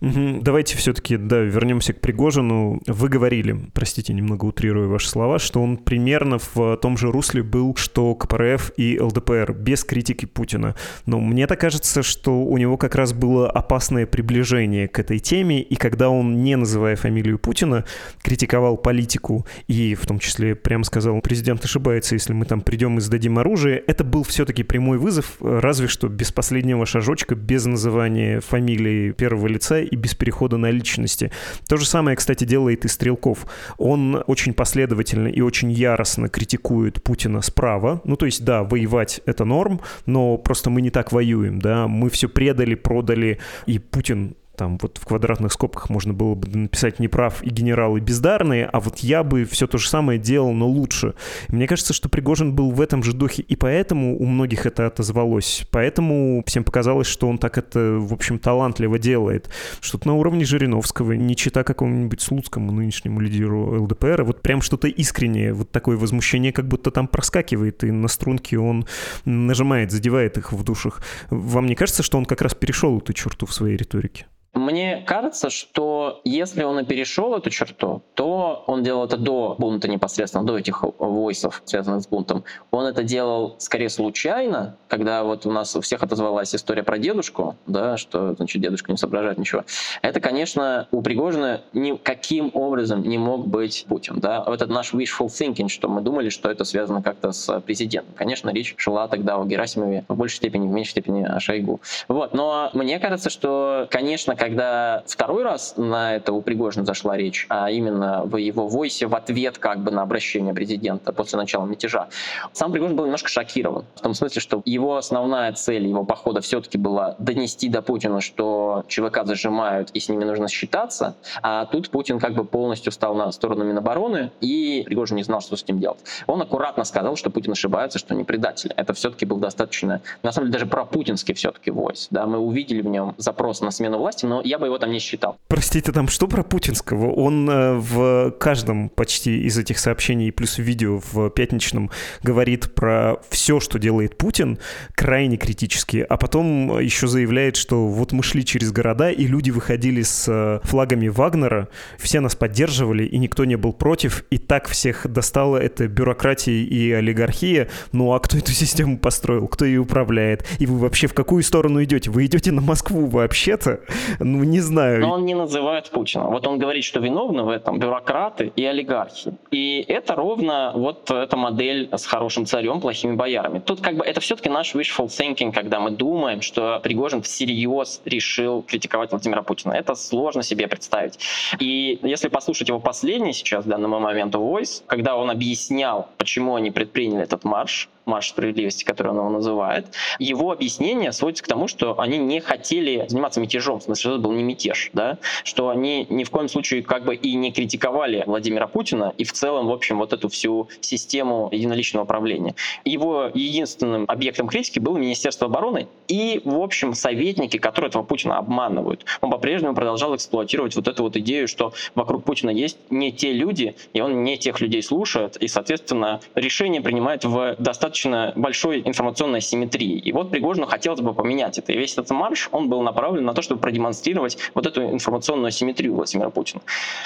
Давайте все-таки, да, вернемся к Пригожину. Вы говорили, простите, немного утрирую ваши слова, что он примерно в том же русле был, что КПРФ и ЛДПР, без критики Путина. Но мне так кажется, что у него как раз было опасное приближение к этой теме, и когда он, не называя фамилию Путина, критиковал политику и в том числе прямо сказал, президент ошибается, если мы там придем и сдадим оружие, это был все-таки прямой вызов, разве что без последнего шажочка, без называния фамилии первого лица и без перехода на личности. То же самое, кстати, делает и Стрелков. Он очень последовательно и очень яростно критикует Путина справа. Ну, то есть, да, воевать — это норм, но просто мы не так воюем, да, мы все предали, продали, и Путин там вот в квадратных скобках можно было бы написать неправ и генералы бездарные, а вот я бы все то же самое делал, но лучше. Мне кажется, что Пригожин был в этом же духе, и поэтому у многих это отозвалось. Поэтому всем показалось, что он так это, в общем, талантливо делает. Что-то на уровне Жириновского, не чита какому-нибудь Слуцкому, нынешнему лидеру ЛДПР, вот прям что-то искреннее, вот такое возмущение как будто там проскакивает, и на струнке он нажимает, задевает их в душах. Вам не кажется, что он как раз перешел эту черту в своей риторике? Мне кажется, что если он и перешел эту черту, то он делал это до бунта непосредственно, до этих войсов, связанных с бунтом. Он это делал скорее случайно, когда вот у нас у всех отозвалась история про дедушку, да, что значит дедушка не соображает ничего. Это, конечно, у Пригожина никаким образом не мог быть Путин. Да? Вот это наш wishful thinking, что мы думали, что это связано как-то с президентом. Конечно, речь шла тогда о Герасимове в большей степени, в меньшей степени о Шойгу. Вот. Но мне кажется, что, конечно, когда второй раз на это у Пригожина зашла речь, а именно в его войсе в ответ как бы на обращение президента после начала мятежа, сам Пригожин был немножко шокирован. В том смысле, что его основная цель его похода все-таки была донести до Путина, что ЧВК зажимают и с ними нужно считаться, а тут Путин как бы полностью стал на сторону Минобороны, и Пригожин не знал, что с этим делать. Он аккуратно сказал, что Путин ошибается, что не предатель. Это все-таки был достаточно, на самом деле, даже про путинский все-таки войс. Да, мы увидели в нем запрос на смену власти, но я бы его там не считал. Простите, там что про путинского? Он э, в каждом почти из этих сообщений, плюс видео в пятничном, говорит про все, что делает Путин, крайне критически, а потом еще заявляет, что вот мы шли через города, и люди выходили с э, флагами Вагнера, все нас поддерживали, и никто не был против, и так всех достало это бюрократия и олигархия. Ну а кто эту систему построил, кто ее управляет? И вы вообще в какую сторону идете? Вы идете на Москву вообще-то? Ну, не знаю. Но он не называет Путина. Вот он говорит, что виновны в этом бюрократы и олигархи. И это ровно вот эта модель с хорошим царем, плохими боярами. Тут как бы это все-таки наш wishful thinking, когда мы думаем, что Пригожин всерьез решил критиковать Владимира Путина. Это сложно себе представить. И если послушать его последний сейчас, в данный момент, voice, когда он объяснял, почему они предприняли этот марш, марш справедливости, который он его называет, его объяснение сводится к тому, что они не хотели заниматься мятежом, в смысле, что это был не мятеж, да, что они ни в коем случае как бы и не критиковали Владимира Путина и в целом, в общем, вот эту всю систему единоличного управления. Его единственным объектом критики было Министерство обороны и, в общем, советники, которые этого Путина обманывают. Он по-прежнему продолжал эксплуатировать вот эту вот идею, что вокруг Путина есть не те люди, и он не тех людей слушает, и, соответственно, решение принимает в достаточно большой информационной асимметрии. И вот Пригожину хотелось бы поменять это. И весь этот марш, он был направлен на то, чтобы продемонстрировать вот эту информационную асимметрию Владимира Путина.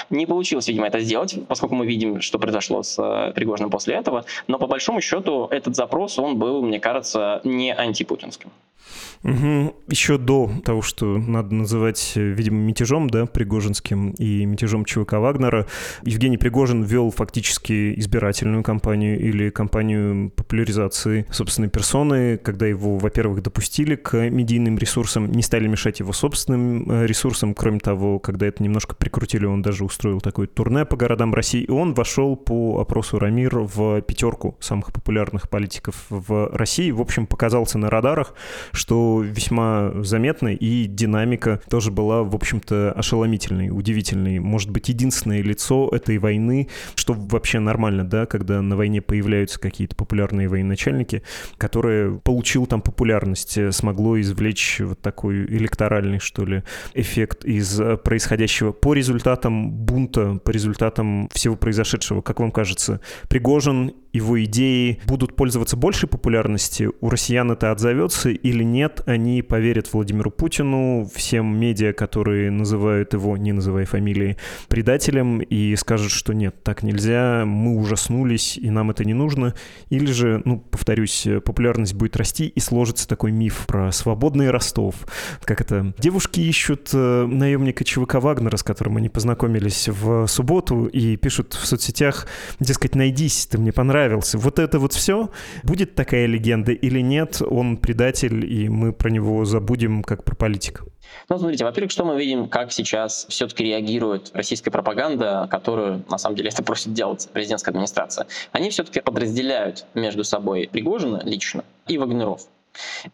Не получилось, видимо, это сделать, поскольку мы видим, что произошло с э, Пригожиным после этого. Но по большому счету этот запрос, он был, мне кажется, не антипутинским. Угу. Еще до того, что надо называть, видимо, мятежом, да, Пригожинским и мятежом ЧВК Вагнера, Евгений Пригожин вел фактически избирательную кампанию или кампанию популяризации собственной персоны, когда его, во-первых, допустили к медийным ресурсам, не стали мешать его собственным э, ресурсам. Кроме того, когда это немножко прикрутили, он даже устроил такое турне по городам России, и он вошел по опросу Рамир в пятерку самых популярных политиков в России. В общем, показался на радарах, что весьма заметно, и динамика тоже была, в общем-то, ошеломительной, удивительной. Может быть, единственное лицо этой войны, что вообще нормально, да, когда на войне появляются какие-то популярные военачальники, которые получил там популярность, э, смогло извлечь вот такой электоральный, что ли, эффект из происходящего по результатам бунта, по результатам всего произошедшего. Как вам кажется, Пригожин его идеи будут пользоваться большей популярностью, у россиян это отзовется или нет, они поверят Владимиру Путину, всем медиа, которые называют его, не называя фамилии, предателем, и скажут, что нет, так нельзя, мы ужаснулись, и нам это не нужно. Или же, ну, повторюсь, популярность будет расти, и сложится такой миф про свободный Ростов. Как это? Девушки ищут э, наемника ЧВК Вагнера, с которым они познакомились в субботу, и пишут в соцсетях, дескать, найдись, ты мне понравился, понравился. Вот это вот все, будет такая легенда или нет, он предатель, и мы про него забудем как про политика? Ну, смотрите, во-первых, что мы видим, как сейчас все-таки реагирует российская пропаганда, которую, на самом деле, это просит делать президентская администрация. Они все-таки подразделяют между собой Пригожина лично и Вагнеров.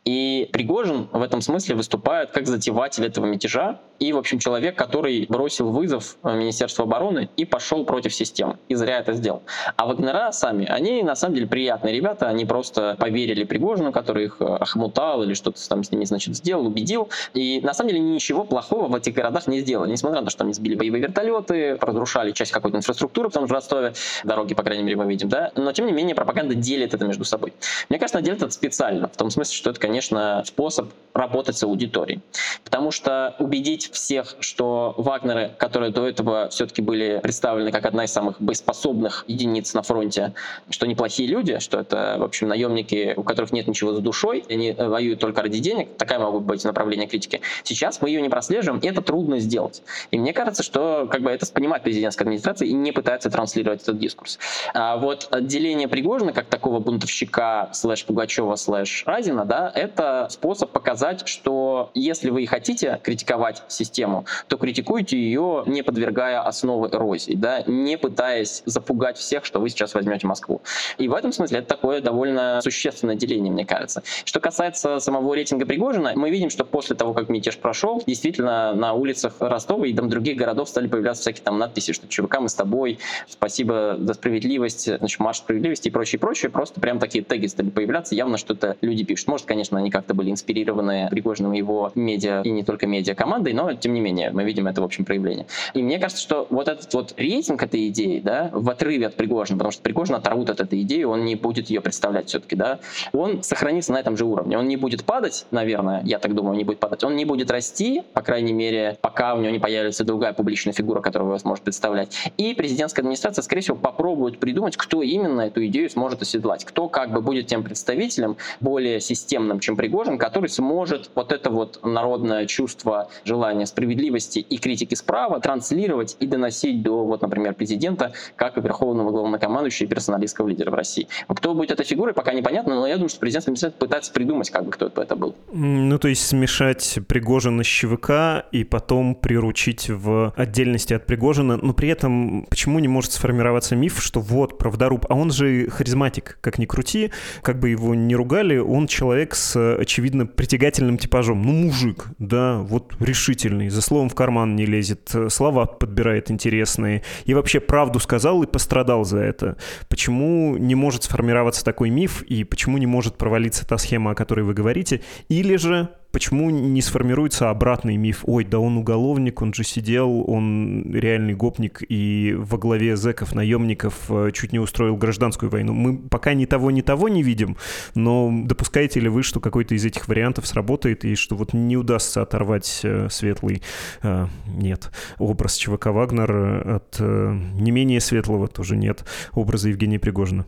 И Пригожин в этом смысле выступает как затеватель этого мятежа и, в общем, человек, который бросил вызов Министерству обороны и пошел против системы. И зря это сделал. А Вагнера сами, они на самом деле приятные ребята, они просто поверили Пригожину, который их охмутал или что-то там с ними, значит, сделал, убедил. И на самом деле ничего плохого в этих городах не сделали. Несмотря на то, что они сбили боевые вертолеты, разрушали часть какой-то инфраструктуры, в том же Ростове, дороги, по крайней мере, мы видим, да, но тем не менее пропаганда делит это между собой. Мне кажется, она делит это специально, в том смысле, что это, конечно, способ работать с аудиторией. Потому что убедить всех, что Вагнеры, которые до этого все-таки были представлены как одна из самых боеспособных единиц на фронте, что неплохие люди, что это, в общем, наемники, у которых нет ничего за душой, они воюют только ради денег, такая могут быть направление критики. Сейчас мы ее не прослеживаем, и это трудно сделать. И мне кажется, что как бы это понимает президентская администрация и не пытается транслировать этот дискурс. А вот отделение Пригожина как такого бунтовщика слэш Пугачева слэш Разина, да, это способ показать, что если вы хотите критиковать систему, то критикуйте ее, не подвергая основы эрозии, да, не пытаясь запугать всех, что вы сейчас возьмете Москву. И в этом смысле это такое довольно существенное деление, мне кажется. Что касается самого рейтинга Пригожина, мы видим, что после того, как мятеж прошел, действительно на улицах Ростова и там других городов стали появляться всякие там надписи, что ЧВК мы с тобой, спасибо за справедливость, значит, марш справедливости и прочее, прочее. Просто прям такие теги стали появляться, явно что-то люди пишут. Может, конечно, они как-то были инспирированы Пригожиным его медиа и не только медиа командой, но тем не менее мы видим это в общем проявление. И мне кажется, что вот этот вот рейтинг этой идеи, да, в отрыве от Пригожина, потому что Пригожин оторвут от этой идеи, он не будет ее представлять все-таки, да, он сохранится на этом же уровне. Он не будет падать, наверное, я так думаю, не будет падать. Он не будет расти, по крайней мере, пока у него не появится другая публичная фигура, которая его сможет представлять. И президентская администрация, скорее всего, попробует придумать, кто именно эту идею сможет оседлать, кто как бы будет тем представителем более системным, чем Пригожин, который сможет вот это вот народное чувство желания справедливости и критики справа транслировать и доносить до, вот, например, президента, как и верховного главнокомандующего и персоналистского лидера в России. Кто будет этой фигурой, пока непонятно, но я думаю, что президент администрация пытается придумать, как бы кто это был. Ну, то есть смешать Пригожина с ЧВК и потом приручить в отдельности от Пригожина, но при этом почему не может сформироваться миф, что вот, правдоруб, а он же харизматик, как ни крути, как бы его не ругали, он человек с, очевидно, притягательным типажом. Ну, мужик, да, вот решительный, за словом в карман не лезет, слова подбирает интересные, и вообще правду сказал и пострадал за это. Почему не может сформироваться такой миф, и почему не может провалиться та схема, о которой вы говорите, или же почему не сформируется обратный миф? Ой, да он уголовник, он же сидел, он реальный гопник и во главе зэков, наемников э, чуть не устроил гражданскую войну. Мы пока ни того, ни того не видим, но допускаете ли вы, что какой-то из этих вариантов сработает и что вот не удастся оторвать э, светлый, э, нет, образ ЧВК Вагнер от не менее светлого тоже нет образа Евгения Пригожина?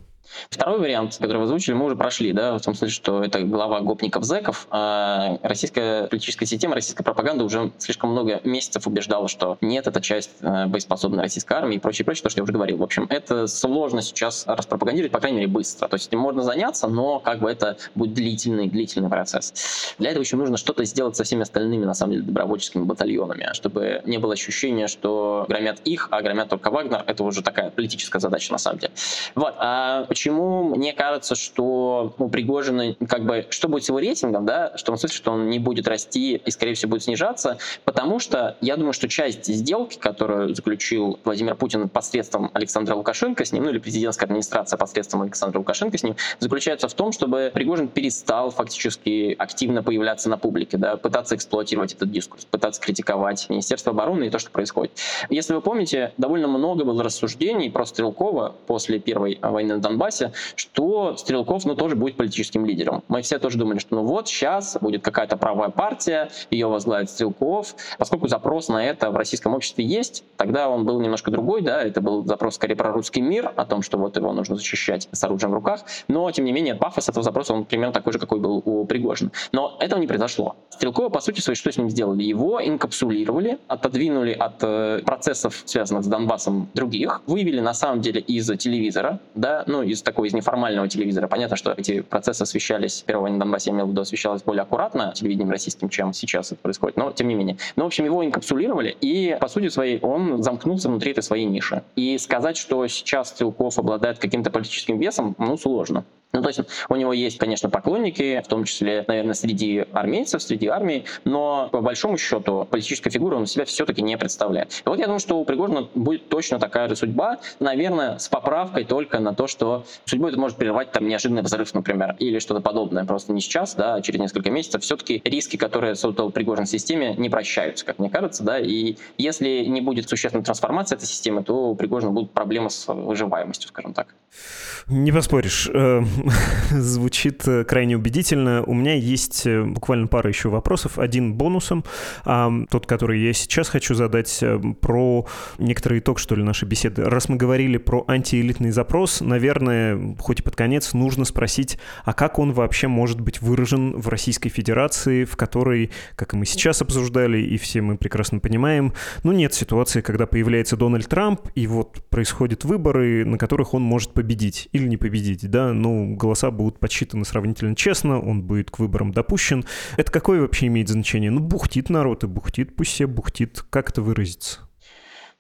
Второй вариант, который вы озвучили, мы уже прошли, да, в том смысле, что это глава гопников-зэков. А российская политическая система, российская пропаганда уже слишком много месяцев убеждала, что нет, это часть э, боеспособной российской армии и прочее, прочее, то, что я уже говорил. В общем, это сложно сейчас распропагандировать, по крайней мере, быстро. То есть этим можно заняться, но как бы это будет длительный, длительный процесс. Для этого еще нужно что-то сделать со всеми остальными, на самом деле, добровольческими батальонами, чтобы не было ощущения, что громят их, а громят только Вагнер. Это уже такая политическая задача, на самом деле. Вот. А почему почему мне кажется, что у Пригожина, как бы, что будет с его рейтингом, да, что том смысле, что он не будет расти и, скорее всего, будет снижаться, потому что я думаю, что часть сделки, которую заключил Владимир Путин посредством Александра Лукашенко с ним, ну или президентская администрация посредством Александра Лукашенко с ним, заключается в том, чтобы Пригожин перестал фактически активно появляться на публике, да, пытаться эксплуатировать этот дискурс, пытаться критиковать Министерство обороны и то, что происходит. Если вы помните, довольно много было рассуждений про Стрелкова после первой войны на Донбассе, Донбассе, что Стрелков, ну, тоже будет политическим лидером. Мы все тоже думали, что ну вот сейчас будет какая-то правая партия, ее возглавит Стрелков. Поскольку запрос на это в российском обществе есть, тогда он был немножко другой, да, это был запрос скорее про русский мир, о том, что вот его нужно защищать с оружием в руках, но, тем не менее, пафос этого запроса, он примерно такой же, какой был у Пригожина. Но этого не произошло. Стрелкова, по сути своей, что с ним сделали? Его инкапсулировали, отодвинули от э, процессов, связанных с Донбассом, других, вывели, на самом деле, из телевизора, да, ну, из такой из неформального телевизора. Понятно, что эти процессы освещались, первого на Донбассе, я имел в виду, освещалось более аккуратно телевидением российским, чем сейчас это происходит, но тем не менее. Но, в общем, его инкапсулировали, и, по сути своей, он замкнулся внутри этой своей ниши. И сказать, что сейчас Стрелков обладает каким-то политическим весом, ну, сложно. Ну, то есть у него есть, конечно, поклонники, в том числе, наверное, среди армейцев, среди армии, но по большому счету политическая фигура он себя все-таки не представляет. И вот я думаю, что у Пригожина будет точно такая же судьба, наверное, с поправкой только на то, что судьбу это может прервать там неожиданный взрыв, например, или что-то подобное, просто не сейчас, да, а через несколько месяцев. Все-таки риски, которые создал Пригожин в системе, не прощаются, как мне кажется, да, и если не будет существенной трансформации этой системы, то у Пригожина будут проблемы с выживаемостью, скажем так. Не поспоришь. Э, звучит э, крайне убедительно. У меня есть э, буквально пара еще вопросов. Один бонусом, а тот, который я сейчас хочу задать, про некоторый итог, что ли, нашей беседы. Раз мы говорили про антиэлитный запрос, наверное, хоть и под конец, нужно спросить, а как он вообще может быть выражен в Российской Федерации, в которой, как и мы сейчас обсуждали, и все мы прекрасно понимаем, ну нет ситуации, когда появляется Дональд Трамп, и вот происходят выборы, на которых он может победить или не победить, да, ну, голоса будут подсчитаны сравнительно честно, он будет к выборам допущен. Это какое вообще имеет значение? Ну, бухтит народ и бухтит, пусть все бухтит. Как это выразится?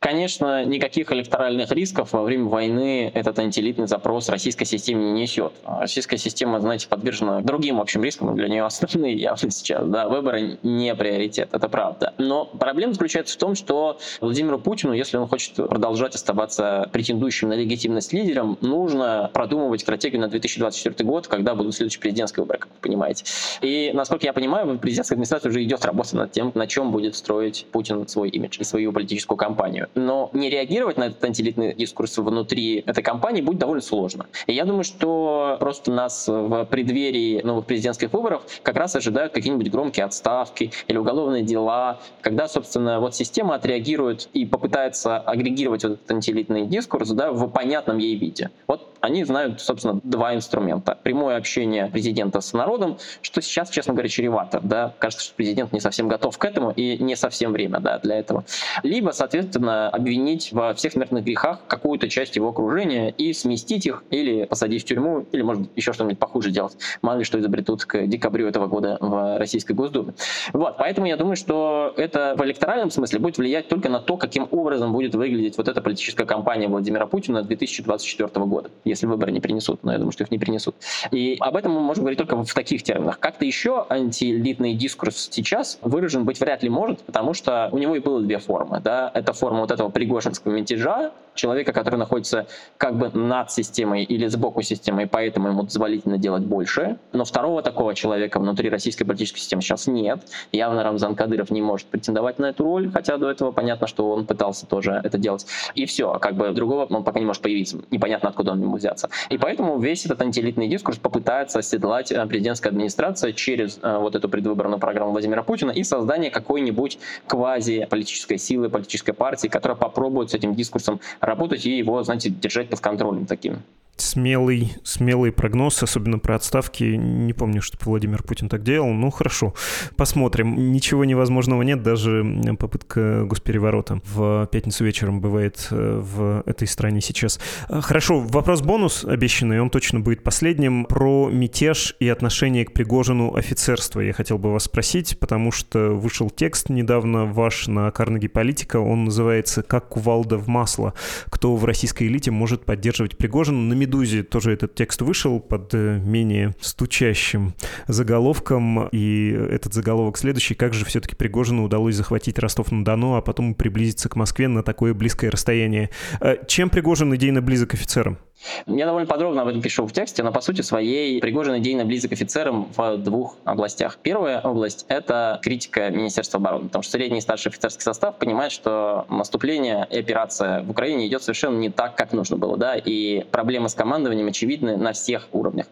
Конечно, никаких электоральных рисков во время войны этот антиэлитный запрос российской системе не несет. Российская система, знаете, подвержена другим общим рискам, для нее основные явно сейчас. Да, выборы не приоритет, это правда. Но проблема заключается в том, что Владимиру Путину, если он хочет продолжать оставаться претендующим на легитимность лидером, нужно продумывать стратегию на 2024 год, когда будут следующие президентские выборы, как вы понимаете. И, насколько я понимаю, президентская администрация уже идет работа над тем, на чем будет строить Путин свой имидж и свою политическую кампанию но не реагировать на этот антиэлитный дискурс внутри этой кампании будет довольно сложно. И я думаю, что просто нас в преддверии новых президентских выборов как раз ожидают какие-нибудь громкие отставки или уголовные дела, когда, собственно, вот система отреагирует и попытается агрегировать вот этот антиэлитный дискурс да, в понятном ей виде. Вот они знают, собственно, два инструмента. Прямое общение президента с народом, что сейчас, честно говоря, чревато. Да? Кажется, что президент не совсем готов к этому и не совсем время да, для этого. Либо, соответственно, обвинить во всех смертных грехах какую-то часть его окружения и сместить их или посадить в тюрьму, или, может, еще что-нибудь похуже делать. Мало ли что изобретут к декабрю этого года в Российской Госдуме. Вот, поэтому я думаю, что это в электоральном смысле будет влиять только на то, каким образом будет выглядеть вот эта политическая кампания Владимира Путина 2024 года если выборы не принесут, но я думаю, что их не принесут. И об этом мы можем говорить только в таких терминах. Как-то еще антиэлитный дискурс сейчас выражен быть вряд ли может, потому что у него и было две формы. Да? Это форма вот этого пригожинского мятежа, человека, который находится как бы над системой или сбоку системы, и поэтому ему дозволительно делать больше. Но второго такого человека внутри российской политической системы сейчас нет. Явно Рамзан Кадыров не может претендовать на эту роль, хотя до этого понятно, что он пытался тоже это делать. И все, как бы другого он пока не может появиться. Непонятно, откуда он ему взяться. И поэтому весь этот антиэлитный дискурс попытается оседлать э, президентская администрация через э, вот эту предвыборную программу Владимира Путина и создание какой-нибудь квази-политической силы, политической партии, которая попробует с этим дискурсом работать и его, знаете, держать под контролем таким. Смелый, смелый прогноз, особенно про отставки. Не помню, что Владимир Путин так делал. Ну, хорошо. Посмотрим. Ничего невозможного нет, даже попытка госпереворота в пятницу вечером бывает э, в этой стране сейчас. А, хорошо, вопрос-бонус обещанный, он точно будет последним. Про мятеж и отношение к Пригожину офицерства я хотел бы вас спросить, потому что вышел текст недавно ваш на Карнеги Политика, он называется «Как кувалда в масло. Кто в российской элите может поддерживать Пригожина?» «Медузе» тоже этот текст вышел под э, менее стучащим заголовком, и этот заголовок следующий. Как же все-таки Пригожину удалось захватить Ростов-на-Дону, а потом приблизиться к Москве на такое близкое расстояние? Э, чем Пригожин идейно близок офицерам? Я довольно подробно об этом пишу в тексте, но по сути своей Пригожин идейно близок офицерам в двух областях. Первая область — это критика Министерства обороны, потому что средний и старший офицерский состав понимает, что наступление и операция в Украине идет совершенно не так, как нужно было, да, и проблемы с командованием очевидны на всех уровнях.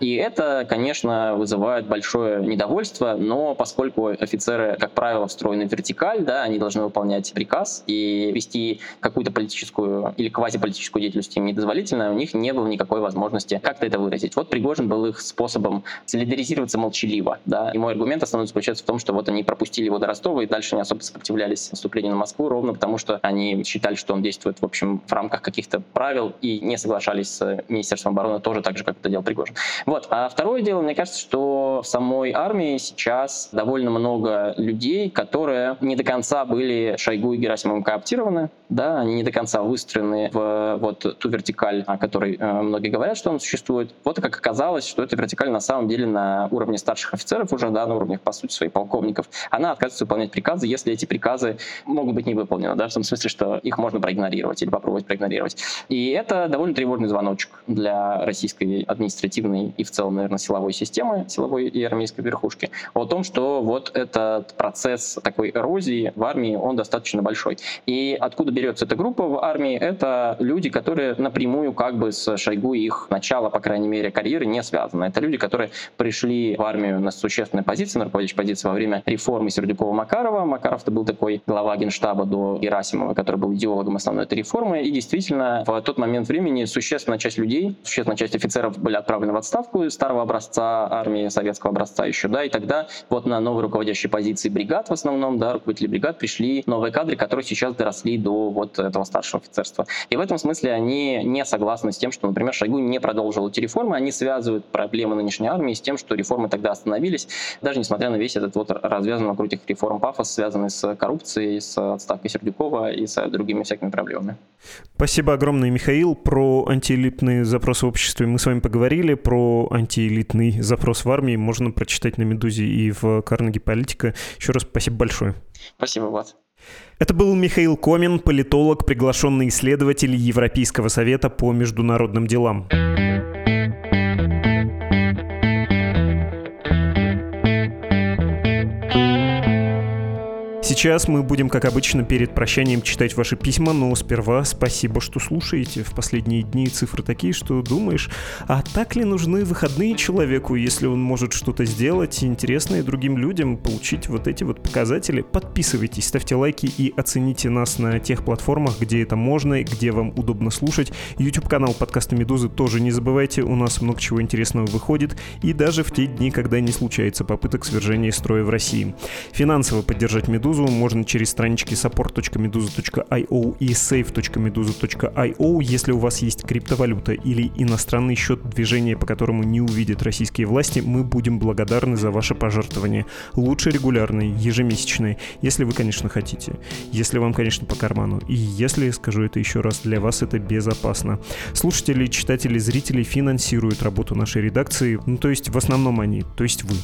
И это, конечно, вызывает большое недовольство, но поскольку офицеры, как правило, встроены в вертикаль, да, они должны выполнять приказ и вести какую-то политическую или квазиполитическую деятельность им недозволительно, них не было никакой возможности как-то это выразить. Вот Пригожин был их способом солидаризироваться молчаливо. Да? И мой аргумент основной заключается в том, что вот они пропустили его до Ростова и дальше не особо сопротивлялись наступлению на Москву, ровно потому что они считали, что он действует в общем в рамках каких-то правил и не соглашались с Министерством обороны тоже так же, как это делал Пригожин. Вот. А второе дело, мне кажется, что в самой армии сейчас довольно много людей, которые не до конца были Шойгу и Герасимовым кооптированы, да, они не до конца выстроены в вот ту вертикаль, которой э, многие говорят, что он существует. Вот как оказалось, что эта вертикаль на самом деле на уровне старших офицеров уже, да, на уровне, по сути, своих полковников, она отказывается выполнять приказы, если эти приказы могут быть не выполнены, да, в том смысле, что их можно проигнорировать или попробовать проигнорировать. И это довольно тревожный звоночек для российской административной и в целом, наверное, силовой системы, силовой и армейской верхушки, о том, что вот этот процесс такой эрозии в армии, он достаточно большой. И откуда берется эта группа в армии? Это люди, которые напрямую как бы с Шойгу их начало, по крайней мере, карьеры не связаны. Это люди, которые пришли в армию на существенной позиции, на руководящей позиции во время реформы Сердюкова-Макарова. Макаров-то был такой глава генштаба до Герасимова, который был идеологом основной этой реформы. И действительно, в тот момент времени существенная часть людей, существенная часть офицеров были отправлены в отставку старого образца армии, советского образца еще, да, и тогда вот на новые руководящие позиции бригад в основном, да, руководители бригад пришли новые кадры, которые сейчас доросли до вот этого старшего офицерства. И в этом смысле они не согласны с тем, что, например, Шойгу не продолжил эти реформы, они связывают проблемы нынешней армии с тем, что реформы тогда остановились, даже несмотря на весь этот вот развязанный вокруг этих реформ пафос, связанный с коррупцией, с отставкой Сердюкова и с другими всякими проблемами. Спасибо огромное, Михаил. Про антиэлитные запросы в обществе мы с вами поговорили, про антиэлитный запрос в армии можно прочитать на «Медузе» и в «Карнеги Политика». Еще раз спасибо большое. Спасибо, Влад. Это был Михаил Комин, политолог, приглашенный исследователь Европейского совета по международным делам. Сейчас мы будем, как обычно, перед прощанием читать ваши письма, но сперва спасибо, что слушаете. В последние дни цифры такие, что думаешь, а так ли нужны выходные человеку, если он может что-то сделать интересное другим людям, получить вот эти вот показатели? Подписывайтесь, ставьте лайки и оцените нас на тех платформах, где это можно, где вам удобно слушать. YouTube-канал подкаста «Медузы» тоже не забывайте, у нас много чего интересного выходит, и даже в те дни, когда не случается попыток свержения строя в России. Финансово поддержать «Медузу» можно через странички support.meduza.io и save.meduza.io, если у вас есть криптовалюта или иностранный счет движения, по которому не увидят российские власти, мы будем благодарны за ваше пожертвование. Лучше регулярные, ежемесячные, если вы, конечно, хотите. Если вам, конечно, по карману. И если, скажу это еще раз, для вас это безопасно. Слушатели, читатели, зрители финансируют работу нашей редакции, ну то есть в основном они, то есть вы.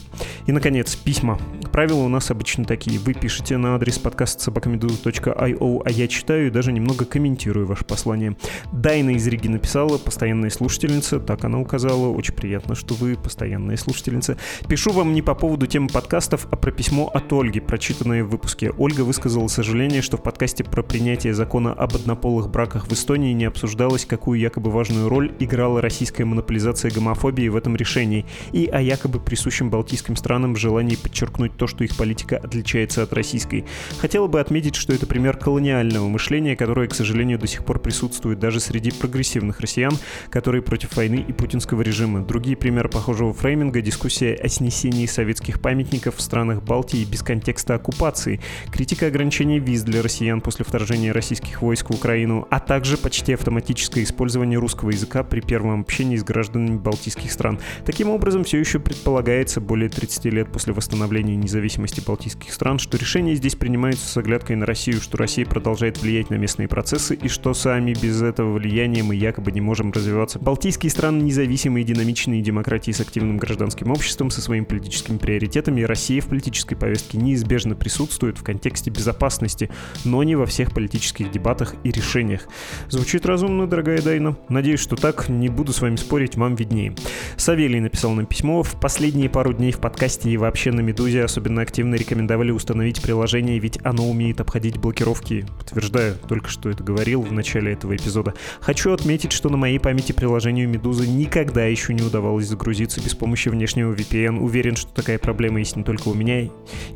И, наконец, письма. Правила у нас обычно такие. Вы пишете на адрес подкаста собакамедуза.io, а я читаю и даже немного комментирую ваше послание. Дайна из Риги написала, постоянная слушательница, так она указала, очень приятно, что вы постоянная слушательница. Пишу вам не по поводу темы подкастов, а про письмо от Ольги, прочитанное в выпуске. Ольга высказала сожаление, что в подкасте про принятие закона об однополых браках в Эстонии не обсуждалось, какую якобы важную роль играла российская монополизация гомофобии в этом решении, и о якобы присущем балтийским странам желании подчеркнуть то, что их политика отличается от российской. Хотела бы отметить, что это пример колониального мышления, которое, к сожалению, до сих пор присутствует даже среди прогрессивных россиян, которые против войны и путинского режима. Другие примеры похожего фрейминга — дискуссия о снесении советских памятников в странах Балтии без контекста оккупации, критика ограничения виз для россиян после вторжения российских войск в Украину, а также почти автоматическое использование русского языка при первом общении с гражданами балтийских стран. Таким образом, все еще предполагается более 30 лет после восстановления независимости балтийских стран, что решения здесь принимаются с оглядкой на Россию, что Россия продолжает влиять на местные процессы и что сами без этого влияния мы якобы не можем развиваться. Балтийские страны независимые, динамичные демократии с активным гражданским обществом, со своими политическими приоритетами, Россия в политической повестке неизбежно присутствует в контексте безопасности, но не во всех политических дебатах и решениях. Звучит разумно, дорогая Дайна. Надеюсь, что так, не буду с вами спорить, вам виднее. Савелий написал нам письмо. В последние пару дней в подкасте и вообще на Медузе особенно активно рекомендовали установить приложение, ведь оно умеет обходить блокировки. Подтверждаю, только что это говорил в начале этого эпизода. Хочу отметить, что на моей памяти приложению Медузы никогда еще не удавалось загрузиться без помощи внешнего VPN. Уверен, что такая проблема есть не только у меня.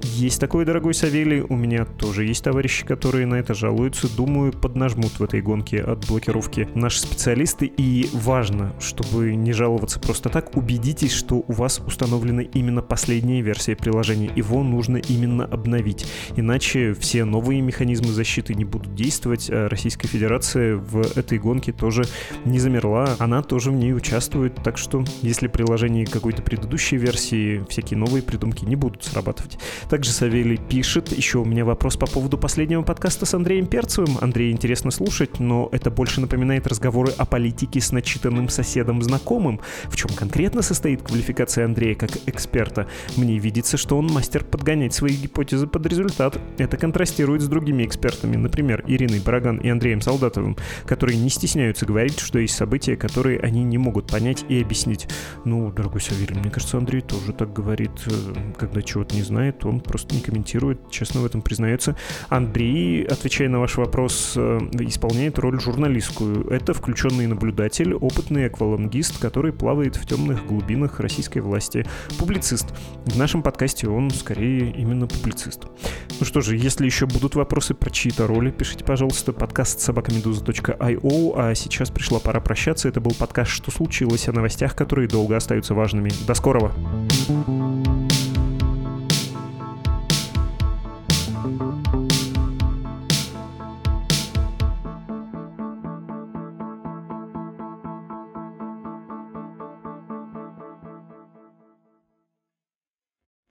Есть такой, дорогой Савелий, у меня тоже есть товарищи, которые на это жалуются. Думаю, поднажмут в этой гонке от блокировки наши специалисты. И важно, чтобы не жаловаться просто так, убедитесь, что у вас установлена именно последняя версия приложения. Его нужно именно обновить. Иначе все новые механизмы защиты не будут действовать, а Российская Федерация в этой гонке тоже не замерла. Она тоже в ней участвует. Так что, если приложение какой-то предыдущей версии, всякие новые придумки не будут срабатывать. Также Савелий пишет, еще у меня вопрос по поводу последнего подкаста с Андреем Перцевым. Андрей интересно слушать, но это больше напоминает разговоры о политике с начитанным соседом-знакомым. В чем конкретно состоит квалификация Андрея как эксперта? Мне видится, что он мастер подгонять свои гипотезы под результат. Это контрастирует с другими экспертами, например, Ириной Бараган и Андреем Солдатовым, которые не стесняются говорить, что есть события, которые они не могут понять и объяснить. Ну, дорогой Савелий, мне кажется, Андрей тоже так говорит, э, когда чего-то не знает, он просто не комментирует, честно в этом признается. Андрей, отвечая на ваш вопрос, э, исполняет роль журналистскую. Это включенный наблюдатель, опытный аквалангист, который плавает в темных глубинах российской власти. Публицист. В нашем подкасте он скорее именно публицист. Ну что же, если еще будут вопросы про чьи-то роли, пишите, пожалуйста, подкаст собакамедуза.io, а сейчас пришла пора прощаться. Это был подкаст «Что случилось?» о новостях, которые долго остаются важными. До скорого! thank you